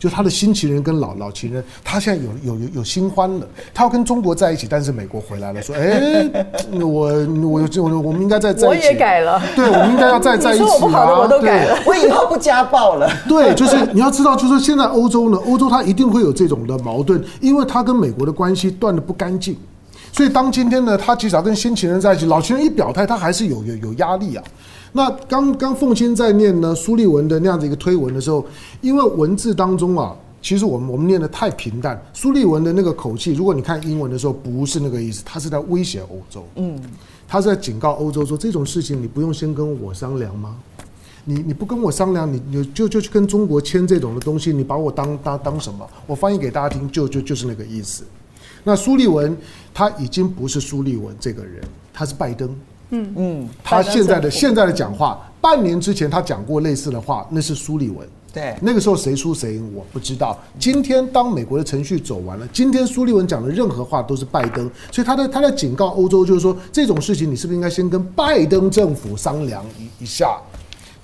就他的新情人跟老老情人，他现在有有有有新欢了。他要跟中国在一起，但是美国回来了，说：“哎、欸，我我我我们应该再在一起。”我也改了。对，我们应该要再在一起啊！我不好的我都改了，我以后不家暴了。对，就是你要知道，就是现在欧洲呢，欧洲它一定会有这种的矛盾，因为他跟美国的关系断的不干净。所以当今天呢，他至少跟新情人在一起，老情人一表态，他还是有有有压力啊。那刚刚凤馨在念呢苏立文的那样子一个推文的时候，因为文字当中啊，其实我们我们念的太平淡。苏立文的那个口气，如果你看英文的时候，不是那个意思，他是在威胁欧洲，嗯，他是在警告欧洲说，这种事情你不用先跟我商量吗？你你不跟我商量，你你就就去跟中国签这种的东西，你把我当当当什么？我翻译给大家听，就就就是那个意思。那苏立文他已经不是苏立文这个人，他是拜登。嗯嗯，他现在的现在的讲话，半年之前他讲过类似的话，那是苏利文。对，那个时候谁输谁赢我不知道。今天当美国的程序走完了，今天苏利文讲的任何话都是拜登，所以他在他在警告欧洲，就是说这种事情你是不是应该先跟拜登政府商量一一下。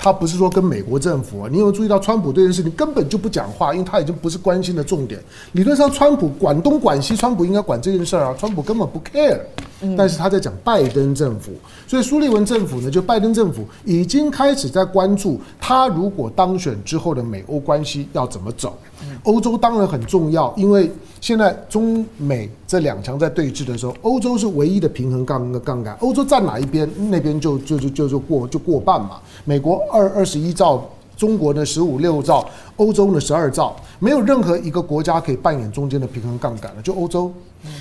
他不是说跟美国政府啊，你有没有注意到川普这件事情根本就不讲话，因为他已经不是关心的重点。理论上，川普管东管西，川普应该管这件事儿啊，川普根本不 care。但是他在讲拜登政府，所以苏利文政府呢，就拜登政府已经开始在关注他如果当选之后的美欧关系要怎么走。欧洲当然很重要，因为现在中美这两强在对峙的时候，欧洲是唯一的平衡杠的杠杆。欧洲站哪一边，那边就就就就就过就过半嘛。美国二二十一兆。中国呢十五六兆，欧洲呢十二兆，没有任何一个国家可以扮演中间的平衡杠杆了，就欧洲。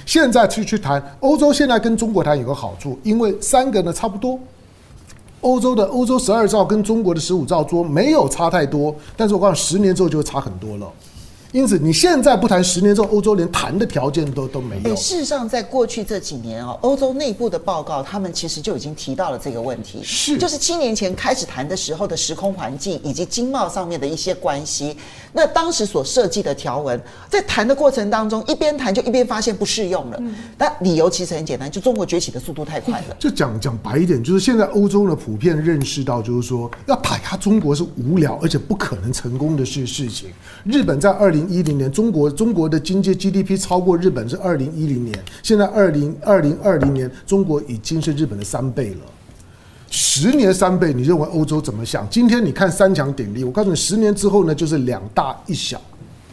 现在去去谈欧洲，现在跟中国谈有个好处，因为三个呢差不多，欧洲的欧洲十二兆跟中国的十五兆桌没有差太多，但是我告诉你，十年之后就会差很多了。因此，你现在不谈，十年之后欧洲连谈的条件都都没有。事实上，在过去这几年哦，欧洲内部的报告，他们其实就已经提到了这个问题。是，就是七年前开始谈的时候的时空环境以及经贸上面的一些关系。那当时所设计的条文，在谈的过程当中，一边谈就一边发现不适用了。那理由其实很简单，就中国崛起的速度太快了。就讲讲白一点，就是现在欧洲呢普遍认识到，就是说要打压中国是无聊而且不可能成功的事事情。日本在二零。一零年，中国中国的经济 GDP 超过日本是二零一零年，现在二零二零二零年，中国已经是日本的三倍了。十年三倍，你认为欧洲怎么想？今天你看三强鼎立，我告诉你，十年之后呢，就是两大一小。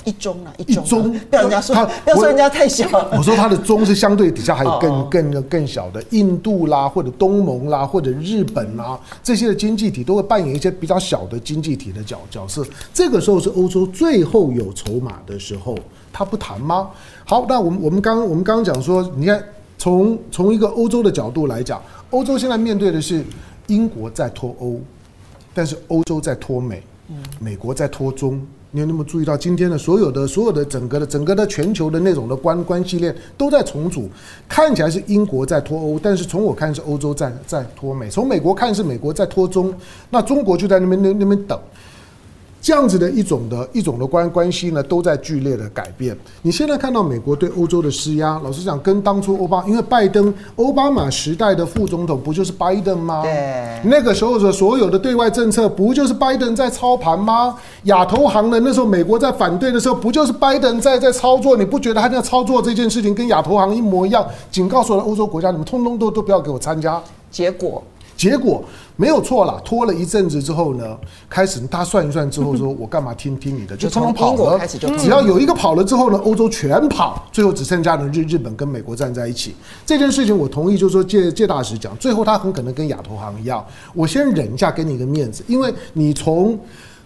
一中啊，一中，中不要人家说，不要说人家太小。我说他的中是相对底下还有更更更小的印度啦，或者东盟啦，或者日本啦，这些的经济体都会扮演一些比较小的经济体的角角色。这个时候是欧洲最后有筹码的时候，他不谈吗？好，那我们我们刚我们刚刚讲说，你看。从从一个欧洲的角度来讲，欧洲现在面对的是英国在脱欧，但是欧洲在脱美，美国在脱中。你有那么注意到今天的所有的所有的整个的整个的全球的那种的关关系链都在重组，看起来是英国在脱欧，但是从我看是欧洲在在脱美，从美国看是美国在脱中，那中国就在那边那那边等。这样子的一种的一种的关关系呢，都在剧烈的改变。你现在看到美国对欧洲的施压，老实讲，跟当初欧巴，因为拜登奥巴马时代的副总统不就是拜登吗？对，那个时候的所有的对外政策不就是拜登在操盘吗？亚投行的那时候美国在反对的时候，不就是拜登在在操作？你不觉得他在操作这件事情跟亚投行一模一样？警告所有的欧洲国家，你们通通都都不要给我参加。结果。结果没有错了，拖了一阵子之后呢，开始他算一算之后说，我干嘛听听你的？就从跑了，只要有一个跑了之后呢，欧洲全跑，最后只剩下了日日本跟美国站在一起。这件事情我同意，就是说借借大使讲，最后他很可能跟亚投行一样，我先忍一下，给你一个面子，因为你从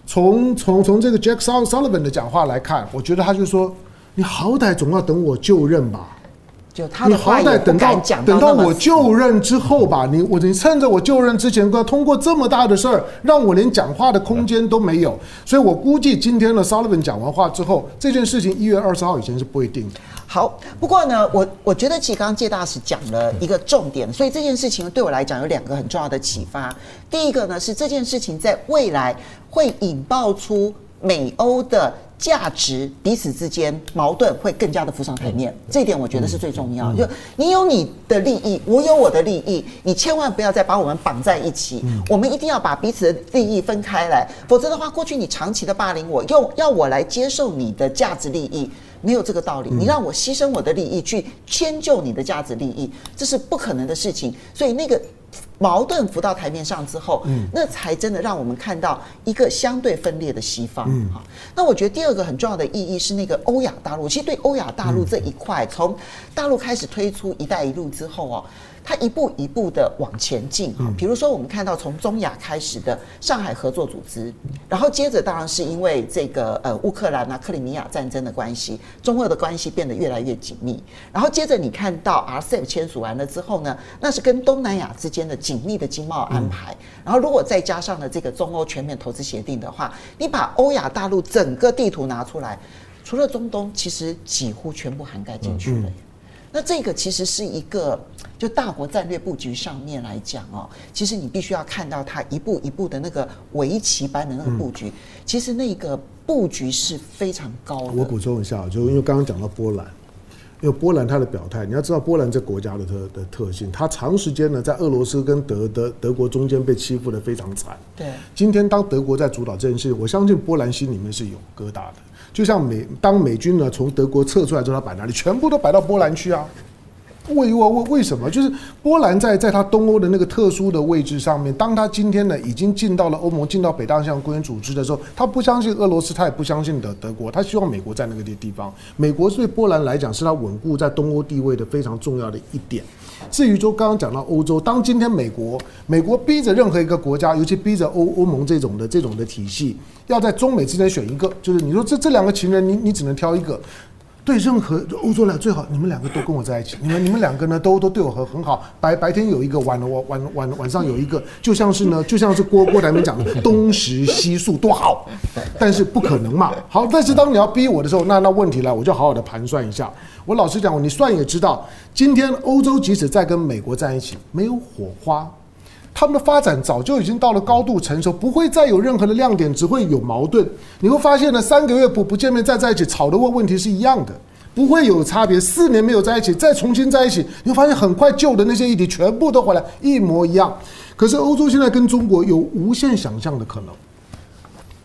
从从从这个 Jack Sullivan 的讲话来看，我觉得他就说，你好歹总要等我就任吧。你好歹等到等到我就任之后吧，你我你趁着我就任之前，通过这么大的事儿，让我连讲话的空间都没有，所以我估计今天的 Sullivan 讲完话之后，这件事情一月二十号以前是不会定的。好，不过呢，我我觉得其实刚刚介大使讲了一个重点，所以这件事情对我来讲有两个很重要的启发。第一个呢是这件事情在未来会引爆出美欧的。价值彼此之间矛盾会更加的浮上台面，这一点我觉得是最重要。就你有你的利益，我有我的利益，你千万不要再把我们绑在一起。我们一定要把彼此的利益分开来，否则的话，过去你长期的霸凌我，用要我来接受你的价值利益，没有这个道理。你让我牺牲我的利益去迁就你的价值利益，这是不可能的事情。所以那个。矛盾浮到台面上之后，嗯，那才真的让我们看到一个相对分裂的西方，嗯，好。那我觉得第二个很重要的意义是那个欧亚大陆，其实对欧亚大陆这一块，从大陆开始推出“一带一路”之后哦。它一步一步的往前进。啊，比如说我们看到从中亚开始的上海合作组织，然后接着当然是因为这个呃乌克兰啊克里米亚战争的关系，中俄的关系变得越来越紧密，然后接着你看到 RCEP 签署完了之后呢，那是跟东南亚之间的紧密的经贸安排，然后如果再加上了这个中欧全面投资协定的话，你把欧亚大陆整个地图拿出来，除了中东，其实几乎全部涵盖进去了。那这个其实是一个，就大国战略布局上面来讲哦，其实你必须要看到它一步一步的那个围棋般的那个布局，其实那个布局是非常高的。我补充一下，就因为刚刚讲到波兰，因为波兰它的表态，你要知道波兰这国家的特的特性，它长时间呢在俄罗斯跟德德德国中间被欺负的非常惨。对，今天当德国在主导这件事，我相信波兰心里面是有疙瘩的。就像美当美军呢从德国撤出来之后，他摆哪里？全部都摆到波兰去啊！为为为为什么？就是波兰在在他东欧的那个特殊的位置上面，当他今天呢已经进到了欧盟，进到北大西洋公约组织的时候，他不相信俄罗斯，他也不相信德德国，他希望美国在那个地地方。美国对波兰来讲是他稳固在东欧地位的非常重要的一点。至于说刚刚讲到欧洲，当今天美国美国逼着任何一个国家，尤其逼着欧欧盟这种的这种的体系，要在中美之间选一个，就是你说这这两个情人，你你只能挑一个。对任何欧洲来最好，你们两个都跟我在一起。你们你们两个呢，都都对我很很好。白白天有一个，晚晚晚晚晚上有一个，就像是呢，就像是郭郭台铭讲的东食西宿多好。但是不可能嘛。好，但是当你要逼我的时候，那那问题来，我就好好的盘算一下。我老实讲，你算也知道，今天欧洲即使再跟美国在一起，没有火花。他们的发展早就已经到了高度成熟，不会再有任何的亮点，只会有矛盾。你会发现呢，三个月不不见面再在一起，吵的问问题是一样的，不会有差别。四年没有在一起，再重新在一起，你会发现很快旧的那些议题全部都回来，一模一样。可是欧洲现在跟中国有无限想象的可能。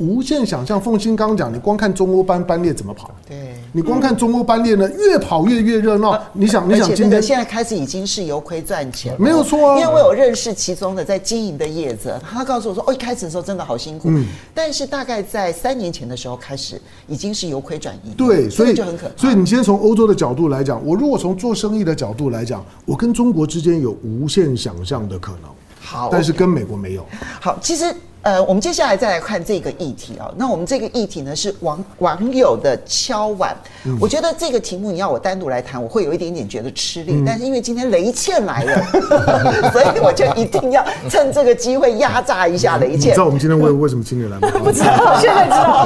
无限想象，凤新刚讲，你光看中欧班班列怎么跑？对，你光看中欧班列呢，越跑越越热闹。你想，你想，今天现在开始已经是由亏赚钱，没有错啊。因为我有认识其中的在经营的业者，他告诉我说，哦，一开始的时候真的好辛苦，嗯，但是大概在三年前的时候开始，已经是由亏转盈。对，所以就很可怕。所以你先从欧洲的角度来讲，我如果从做生意的角度来讲，我跟中国之间有无限想象的可能。好，但是跟美国没有。好，其实。呃，我们接下来再来看这个议题啊。那我们这个议题呢是网网友的敲碗。嗯、我觉得这个题目你要我单独来谈，我会有一点点觉得吃力。嗯、但是因为今天雷倩来了，所以我就一定要趁这个机会压榨一下雷倩。你知道我们今天为为什么请你来吗？不知道，现在知道。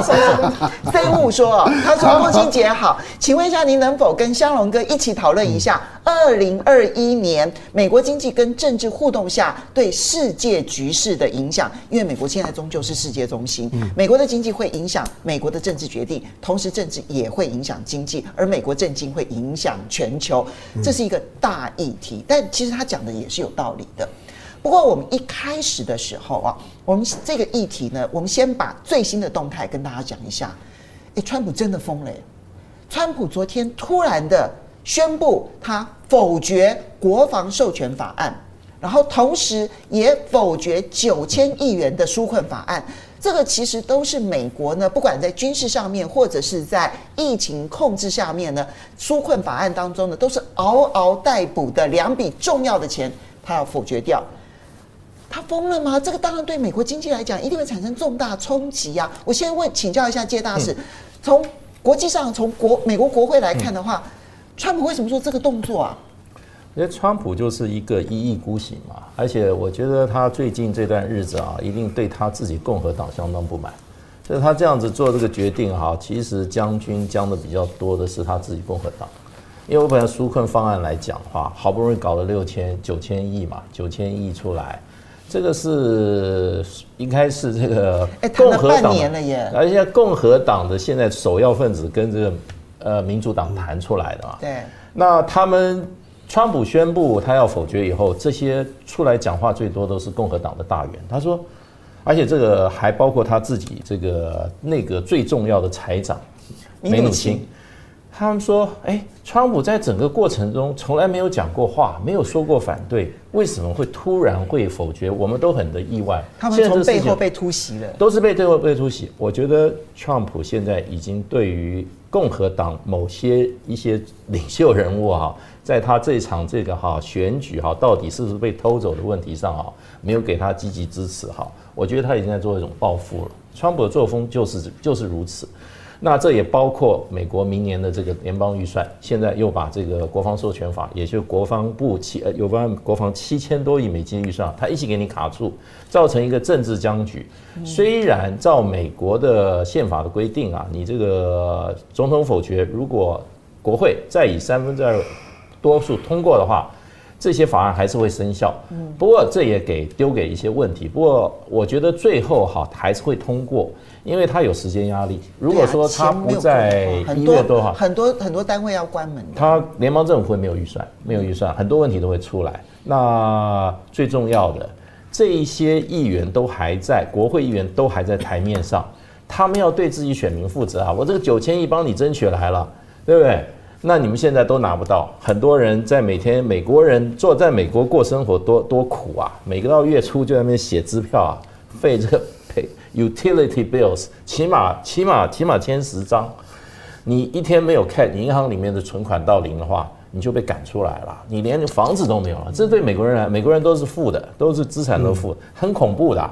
飞木说，他说父亲节好，请问一下您能否跟香龙哥一起讨论一下二零二一年美国经济跟政治互动下对世界局势的影响？因为美国。现在终究是世界中心，美国的经济会影响美国的政治决定，同时政治也会影响经济，而美国政经会影响全球，这是一个大议题。但其实他讲的也是有道理的。不过我们一开始的时候啊，我们这个议题呢，我们先把最新的动态跟大家讲一下。诶，川普真的疯了！川普昨天突然的宣布，他否决国防授权法案。然后同时也否决九千亿元的纾困法案，这个其实都是美国呢，不管在军事上面或者是在疫情控制下面呢，纾困法案当中呢，都是嗷嗷待哺的两笔重要的钱，他要否决掉。他疯了吗？这个当然对美国经济来讲一定会产生重大冲击呀。我先问请教一下介大使，从国际上从国美国国会来看的话，川普为什么做这个动作啊？因为川普就是一个一意孤行嘛，而且我觉得他最近这段日子啊，一定对他自己共和党相当不满，所以他这样子做这个决定哈，其实将军将的比较多的是他自己共和党，因为我本来纾困方案来讲的话，好不容易搞了六千九千亿嘛，九千亿出来，这个是应该是这个共和党，而且共和党的现在首要分子跟这个呃民主党谈出来的嘛，对，那他们。川普宣布他要否决以后，这些出来讲话最多都是共和党的大员。他说，而且这个还包括他自己这个内阁最重要的财长梅努钦。他们说，哎，川普在整个过程中从来没有讲过话，没有说过反对，为什么会突然会否决？我们都很的意外。他们从背后被突袭了，都是被背后被突袭。我觉得川普现在已经对于共和党某些一些领袖人物哈。在他这场这个哈选举哈，到底是不是被偷走的问题上哈，没有给他积极支持哈，我觉得他已经在做一种报复了。川普的作风就是就是如此。那这也包括美国明年的这个联邦预算，现在又把这个国防授权法，也就是国防部七呃有关国防七千多亿美金预算，他一起给你卡住，造成一个政治僵局。虽然照美国的宪法的规定啊，你这个总统否决，如果国会再以三分之二。多数通过的话，这些法案还是会生效。不过这也给丢给一些问题。不过我觉得最后哈还是会通过，因为他有时间压力。如果说他不在一月多哈，很多很多单位要关门。他联邦政府会没有预算，没有预算，很多问题都会出来。那最重要的，这一些议员都还在，国会议员都还在台面上，他们要对自己选民负责啊！我这个九千亿帮你争取来了，对不对？那你们现在都拿不到，很多人在每天美国人坐在美国过生活多多苦啊！每个到月初就在那边写支票啊，费这个 pay utility bills，起码起码起码签十张。你一天没有看银行里面的存款到零的话，你就被赶出来了，你连房子都没有了。这对美国人来，美国人都是负的，都是资产都负，很恐怖的。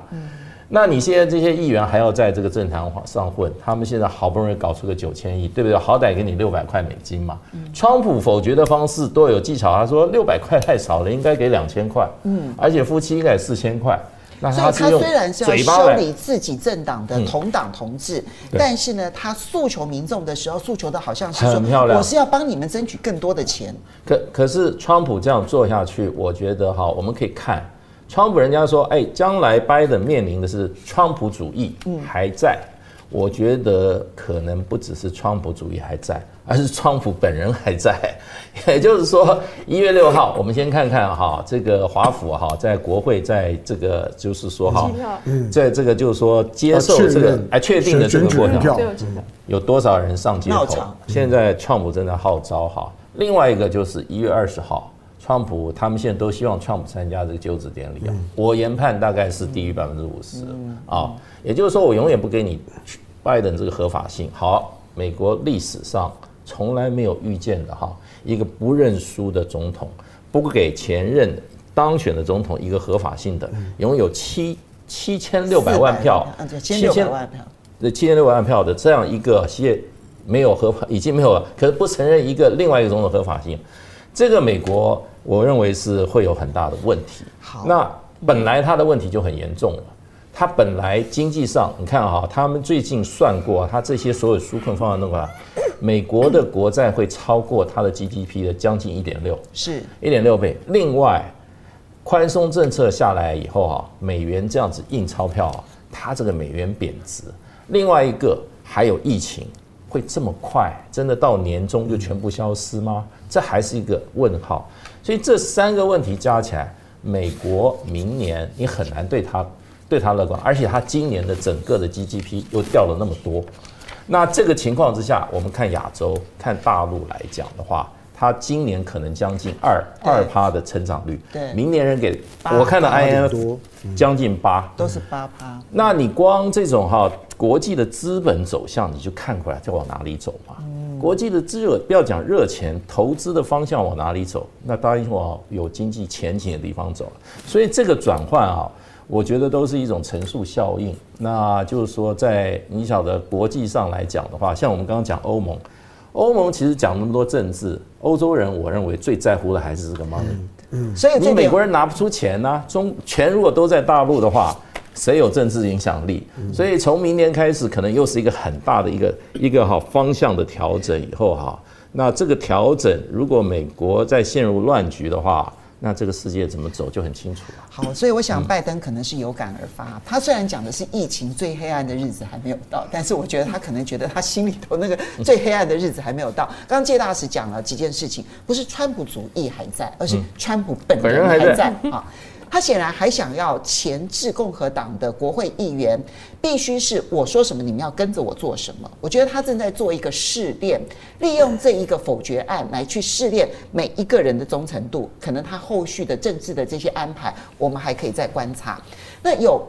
那你现在这些议员还要在这个政坛上混，他们现在好不容易搞出个九千亿，对不对？好歹给你六百块美金嘛。川普否决的方式都有技巧，他说六百块太少了，应该给两千块。嗯，而且夫妻应该四千块。那他虽然是要修理自己政党的同党同志，但是呢，他诉求民众的时候，诉求的好像是说，我是要帮你们争取更多的钱。可可是川普这样做下去，我觉得哈，我们可以看。川普人家说，哎，将来拜登面临的是川普主义还在，我觉得可能不只是川普主义还在，而是川普本人还在。也就是说，一月六号，我们先看看哈，这个华府哈，在国会在这个就是说哈，在这个就是说接受这个哎确定的这个过程，有多少人上街头？现在川普正在号召哈，另外一个就是一月二十号。川普他们现在都希望川普参加这个就职典礼啊，我研判大概是低于百分之五十啊，也就是说我永远不给你拜登这个合法性。好，美国历史上从来没有遇见的哈，一个不认输的总统，不给前任当选的总统一个合法性的，拥有七七千六百万票，七千六百万票，对，七千六百万票的这样一个现没有合法，已经没有了，可是不承认一个另外一个总统合法性，这个美国我认为是会有很大的问题。好，那本来他的问题就很严重了，他本来经济上，你看啊，他们最近算过，他这些所有纾困方案弄过来，美国的国债会超过他的 GDP 的将近一点六，是一点六倍。另外，宽松政策下来以后啊，美元这样子印钞票啊，它这个美元贬值。另外一个还有疫情。会这么快？真的到年终就全部消失吗？这还是一个问号。所以这三个问题加起来，美国明年你很难对它对它乐观，而且它今年的整个的 GDP 又掉了那么多。那这个情况之下，我们看亚洲、看大陆来讲的话，它今年可能将近二二趴的成长率。对，明年人给我看到 IMF 将近八，都是八趴。那你光这种哈？国际的资本走向，你就看过来在往哪里走嘛？国际的资热，不要讲热钱，投资的方向往哪里走？那当然往有经济前景的地方走了。所以这个转换啊，我觉得都是一种乘数效应。那就是说，在你晓得国际上来讲的话，像我们刚刚讲欧盟，欧盟其实讲那么多政治，欧洲人我认为最在乎的还是这个 money。嗯，所以你美国人拿不出钱呢、啊，中钱如果都在大陆的话。谁有政治影响力？所以从明年开始，可能又是一个很大的一个一个哈方向的调整。以后哈，那这个调整，如果美国再陷入乱局的话，那这个世界怎么走就很清楚了。好，所以我想拜登可能是有感而发。他虽然讲的是疫情最黑暗的日子还没有到，但是我觉得他可能觉得他心里头那个最黑暗的日子还没有到。刚刚介大使讲了几件事情，不是川普主义还在，而是川普本人还在啊。他显然还想要前置共和党的国会议员，必须是我说什么，你们要跟着我做什么。我觉得他正在做一个试炼，利用这一个否决案来去试炼每一个人的忠诚度。可能他后续的政治的这些安排，我们还可以再观察。那有。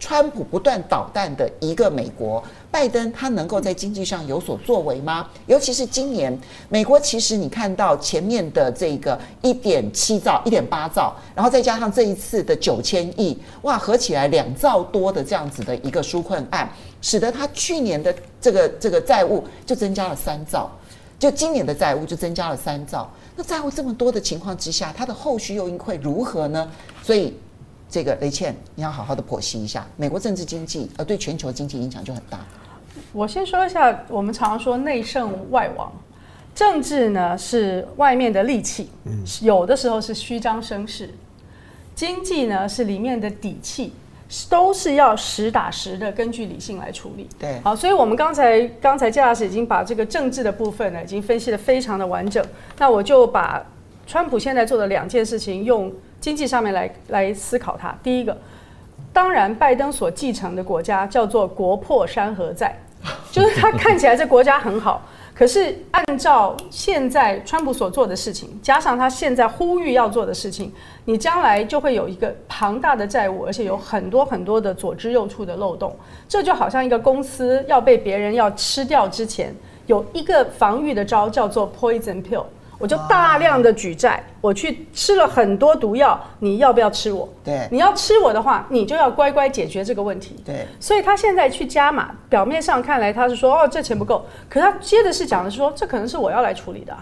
川普不断捣蛋的一个美国，拜登他能够在经济上有所作为吗？尤其是今年，美国其实你看到前面的这个一点七兆、一点八兆，然后再加上这一次的九千亿，哇，合起来两兆多的这样子的一个纾困案，使得他去年的这个这个债务就增加了三兆，就今年的债务就增加了三兆。那债务这么多的情况之下，他的后续又应会如何呢？所以。这个雷倩，你要好好的剖析一下美国政治经济，呃对全球经济影响就很大。我先说一下，我们常说内圣外王，政治呢是外面的利器，有的时候是虚张声势；经济呢是里面的底气，都是要实打实的根据理性来处理。对，好，所以我们刚才刚才介老师已经把这个政治的部分呢，已经分析的非常的完整。那我就把川普现在做的两件事情用。经济上面来来思考它，第一个，当然拜登所继承的国家叫做国破山河在，就是他看起来这国家很好，可是按照现在川普所做的事情，加上他现在呼吁要做的事情，你将来就会有一个庞大的债务，而且有很多很多的左支右绌的漏洞，这就好像一个公司要被别人要吃掉之前，有一个防御的招叫做 poison pill。我就大量的举债，我去吃了很多毒药，你要不要吃我？对，你要吃我的话，你就要乖乖解决这个问题。对，所以他现在去加码，表面上看来他是说哦，这钱不够，可他接着是讲的是说，这可能是我要来处理的。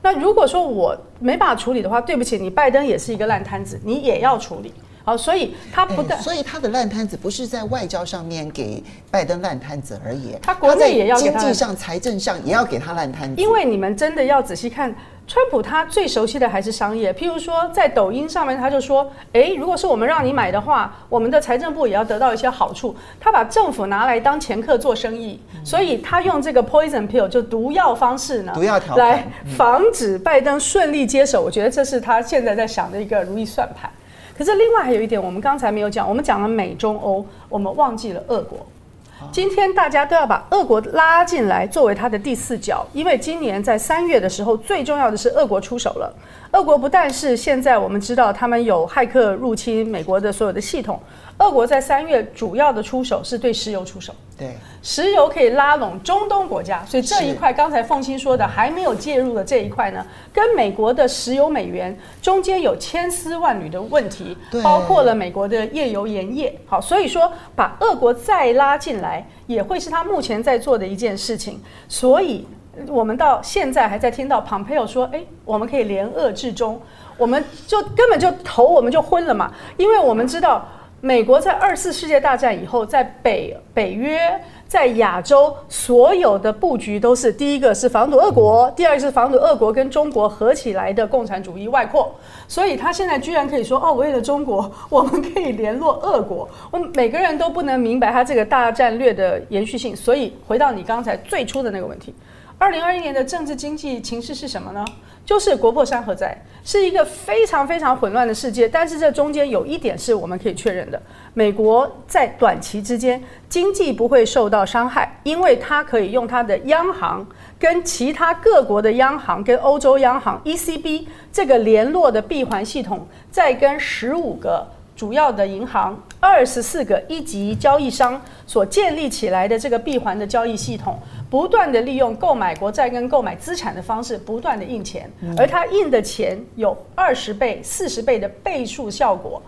那如果说我没办法处理的话，对不起，你拜登也是一个烂摊子，你也要处理。好，所以他不但，所以他的烂摊子不是在外交上面给拜登烂摊子而已，他国内也要给他经济上、财政上也要给他烂摊子。因为你们真的要仔细看，川普他最熟悉的还是商业，譬如说在抖音上面，他就说，诶，如果是我们让你买的话，我们的财政部也要得到一些好处。他把政府拿来当掮客做生意，所以他用这个 poison pill 就毒药方式呢，毒药条来防止拜登顺利接手。我觉得这是他现在在想的一个如意算盘。可是另外还有一点，我们刚才没有讲，我们讲了美中欧，我们忘记了俄国。今天大家都要把俄国拉进来作为他的第四角，因为今年在三月的时候，最重要的是俄国出手了。俄国不但是现在我们知道他们有骇客入侵美国的所有的系统，俄国在三月主要的出手是对石油出手。对，石油可以拉拢中东国家，所以这一块刚才凤青说的还没有介入的这一块呢，跟美国的石油美元中间有千丝万缕的问题，包括了美国的页油盐业。好，所以说把俄国再拉进来，也会是他目前在做的一件事情。所以我们到现在还在听到庞佩奥说，哎，我们可以联俄制中，我们就根本就头我们就昏了嘛，因为我们知道。美国在二次世界大战以后，在北北约、在亚洲所有的布局都是：第一个是防堵俄国，第二个是防堵俄国跟中国合起来的共产主义外扩。所以他现在居然可以说：“哦，为了中国，我们可以联络俄国。”我们每个人都不能明白他这个大战略的延续性。所以回到你刚才最初的那个问题，二零二一年的政治经济情势是什么呢？就是国破山河在，是一个非常非常混乱的世界。但是这中间有一点是我们可以确认的：美国在短期之间经济不会受到伤害，因为它可以用它的央行跟其他各国的央行、跟欧洲央行 ECB 这个联络的闭环系统，再跟十五个主要的银行、二十四个一级交易商所建立起来的这个闭环的交易系统。不断的利用购买国债跟购买资产的方式，不断的印钱，而它印的钱有二十倍、四十倍的倍数效果。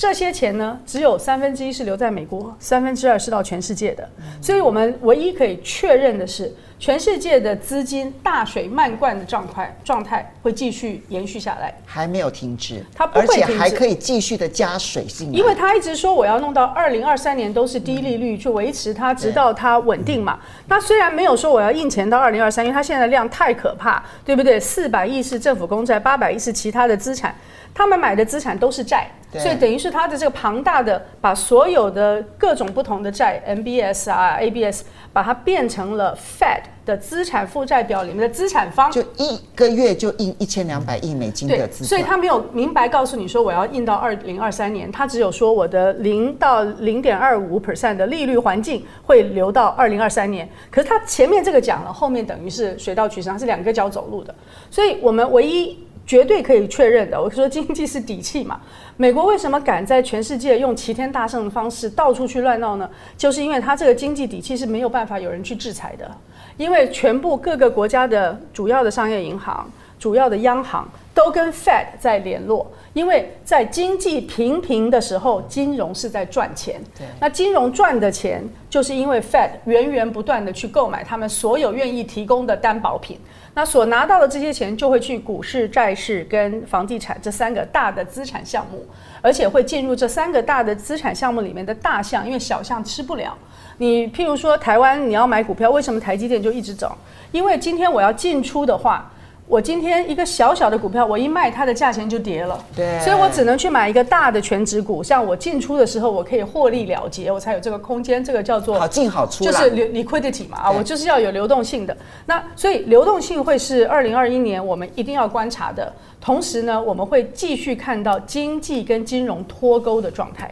这些钱呢，只有三分之一是留在美国，三分之二是到全世界的。所以，我们唯一可以确认的是，全世界的资金大水漫灌的状态状态会继续延续下来，还没有停止，它不会停止，而且还可以继续的加水性。因为他一直说我要弄到二零二三年都是低利率去维持它，直到它稳定嘛。那虽然没有说我要印钱到二零二三，因为它现在的量太可怕，对不对？四百亿是政府公债，八百亿是其他的资产。他们买的资产都是债，所以等于是他的这个庞大的把所有的各种不同的债，MBS 啊、ABS，把它变成了 Fed 的资产负债表里面的资产方，就一个月就印一千两百亿美金的资产。所以他没有明白告诉你说我要印到二零二三年，他只有说我的零到零点二五 percent 的利率环境会留到二零二三年。可是他前面这个讲了，后面等于是水到渠成，是两个脚走路的。所以我们唯一。绝对可以确认的，我说经济是底气嘛。美国为什么敢在全世界用齐天大圣的方式到处去乱闹呢？就是因为它这个经济底气是没有办法有人去制裁的，因为全部各个国家的主要的商业银行、主要的央行都跟 Fed 在联络。因为在经济平平的时候，金融是在赚钱。对，那金融赚的钱，就是因为 Fed 源源不断的去购买他们所有愿意提供的担保品。那所拿到的这些钱，就会去股市、债市跟房地产这三个大的资产项目，而且会进入这三个大的资产项目里面的大项，因为小项吃不了。你譬如说台湾，你要买股票，为什么台积电就一直涨？因为今天我要进出的话。我今天一个小小的股票，我一卖，它的价钱就跌了。对，所以我只能去买一个大的全值股。像我进出的时候，我可以获利了结，我才有这个空间。这个叫做好进好出，就是 liquidity 嘛啊，我就是要有流动性的。那所以流动性会是二零二一年我们一定要观察的。同时呢，我们会继续看到经济跟金融脱钩的状态。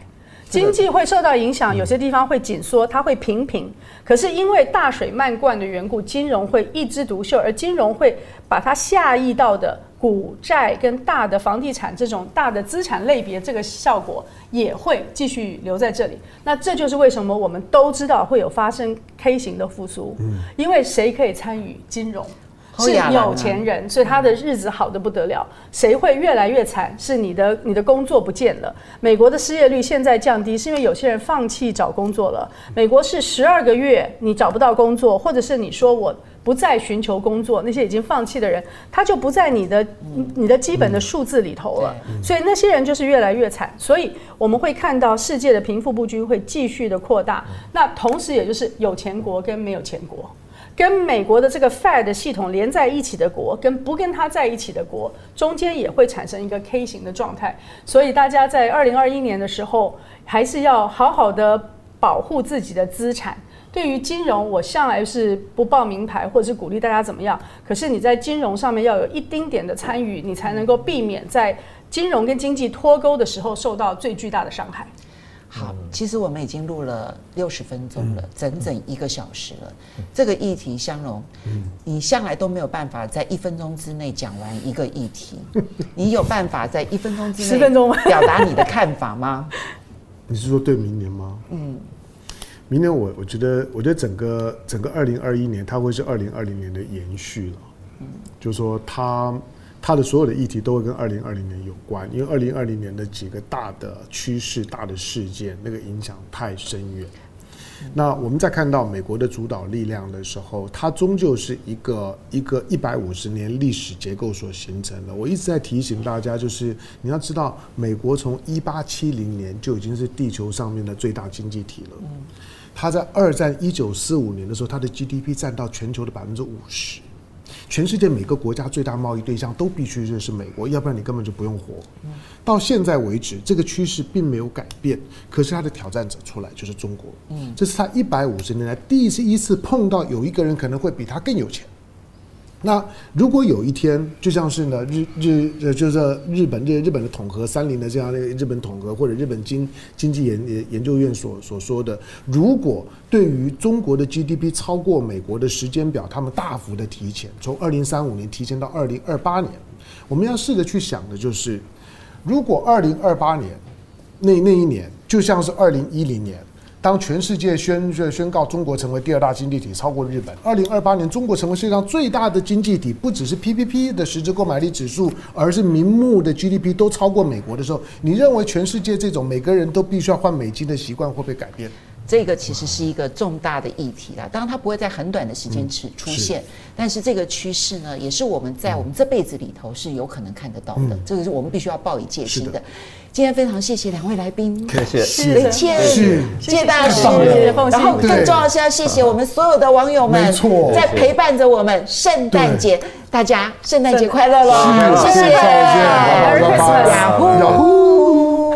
经济会受到影响，有些地方会紧缩，它会平平。可是因为大水漫灌的缘故，金融会一枝独秀，而金融会把它下溢到的股债跟大的房地产这种大的资产类别，这个效果也会继续留在这里。那这就是为什么我们都知道会有发生 K 型的复苏，因为谁可以参与金融？是有钱人，所以他的日子好的不得了。谁会越来越惨？是你的，你的工作不见了。美国的失业率现在降低，是因为有些人放弃找工作了。美国是十二个月你找不到工作，或者是你说我不再寻求工作，那些已经放弃的人，他就不在你的你的基本的数字里头了。所以那些人就是越来越惨。所以我们会看到世界的贫富不均会继续的扩大。那同时，也就是有钱国跟没有钱国。跟美国的这个 Fed 系统连在一起的国，跟不跟它在一起的国，中间也会产生一个 K 型的状态。所以大家在二零二一年的时候，还是要好好的保护自己的资产。对于金融，我向来是不报名牌，或者是鼓励大家怎么样。可是你在金融上面要有一丁点的参与，你才能够避免在金融跟经济脱钩的时候受到最巨大的伤害。好，其实我们已经录了六十分钟了，整整一个小时了。这个议题，香龙，你向来都没有办法在一分钟之内讲完一个议题，你有办法在一分钟之内十分钟表达你的看法吗？你是说对明年吗？嗯，明年我我觉得，我觉得整个整个二零二一年，它会是二零二零年的延续了。嗯，就是说它它的所有的议题都会跟二零二零年有关，因为二零二零年的几个大的趋势、大的事件，那个影响太深远。那我们在看到美国的主导力量的时候，它终究是一个一个一百五十年历史结构所形成的。我一直在提醒大家，就是你要知道，美国从一八七零年就已经是地球上面的最大经济体了。它在二战一九四五年的时候，它的 GDP 占到全球的百分之五十。全世界每个国家最大贸易对象都必须认识美国，要不然你根本就不用活。到现在为止，这个趋势并没有改变，可是它的挑战者出来就是中国。嗯，这是他一百五十年来第一次一次碰到有一个人可能会比他更有钱。那如果有一天，就像是呢日日呃，就是日本这日本的统合三菱的这样的日本统合，或者日本经经济研研究院所所说的，如果对于中国的 GDP 超过美国的时间表，他们大幅的提前，从二零三五年提前到二零二八年，我们要试着去想的就是，如果二零二八年那那一年就像是二零一零年。当全世界宣宣告中国成为第二大经济体，超过日本。二零二八年，中国成为世界上最大的经济体，不只是 PPP 的实质购买力指数，而是名目的 GDP 都超过美国的时候，你认为全世界这种每个人都必须要换美金的习惯会被改变？这个其实是一个重大的议题啦，当然它不会在很短的时间出出现，但是这个趋势呢，也是我们在我们这辈子里头是有可能看得到的，这个是我们必须要抱以戒心的。今天非常谢谢两位来宾，谢谢雷倩、谢大师，然后更重要的是要谢谢我们所有的网友们，在陪伴着我们圣诞节，大家圣诞节快乐喽！谢谢，雅虎雅虎。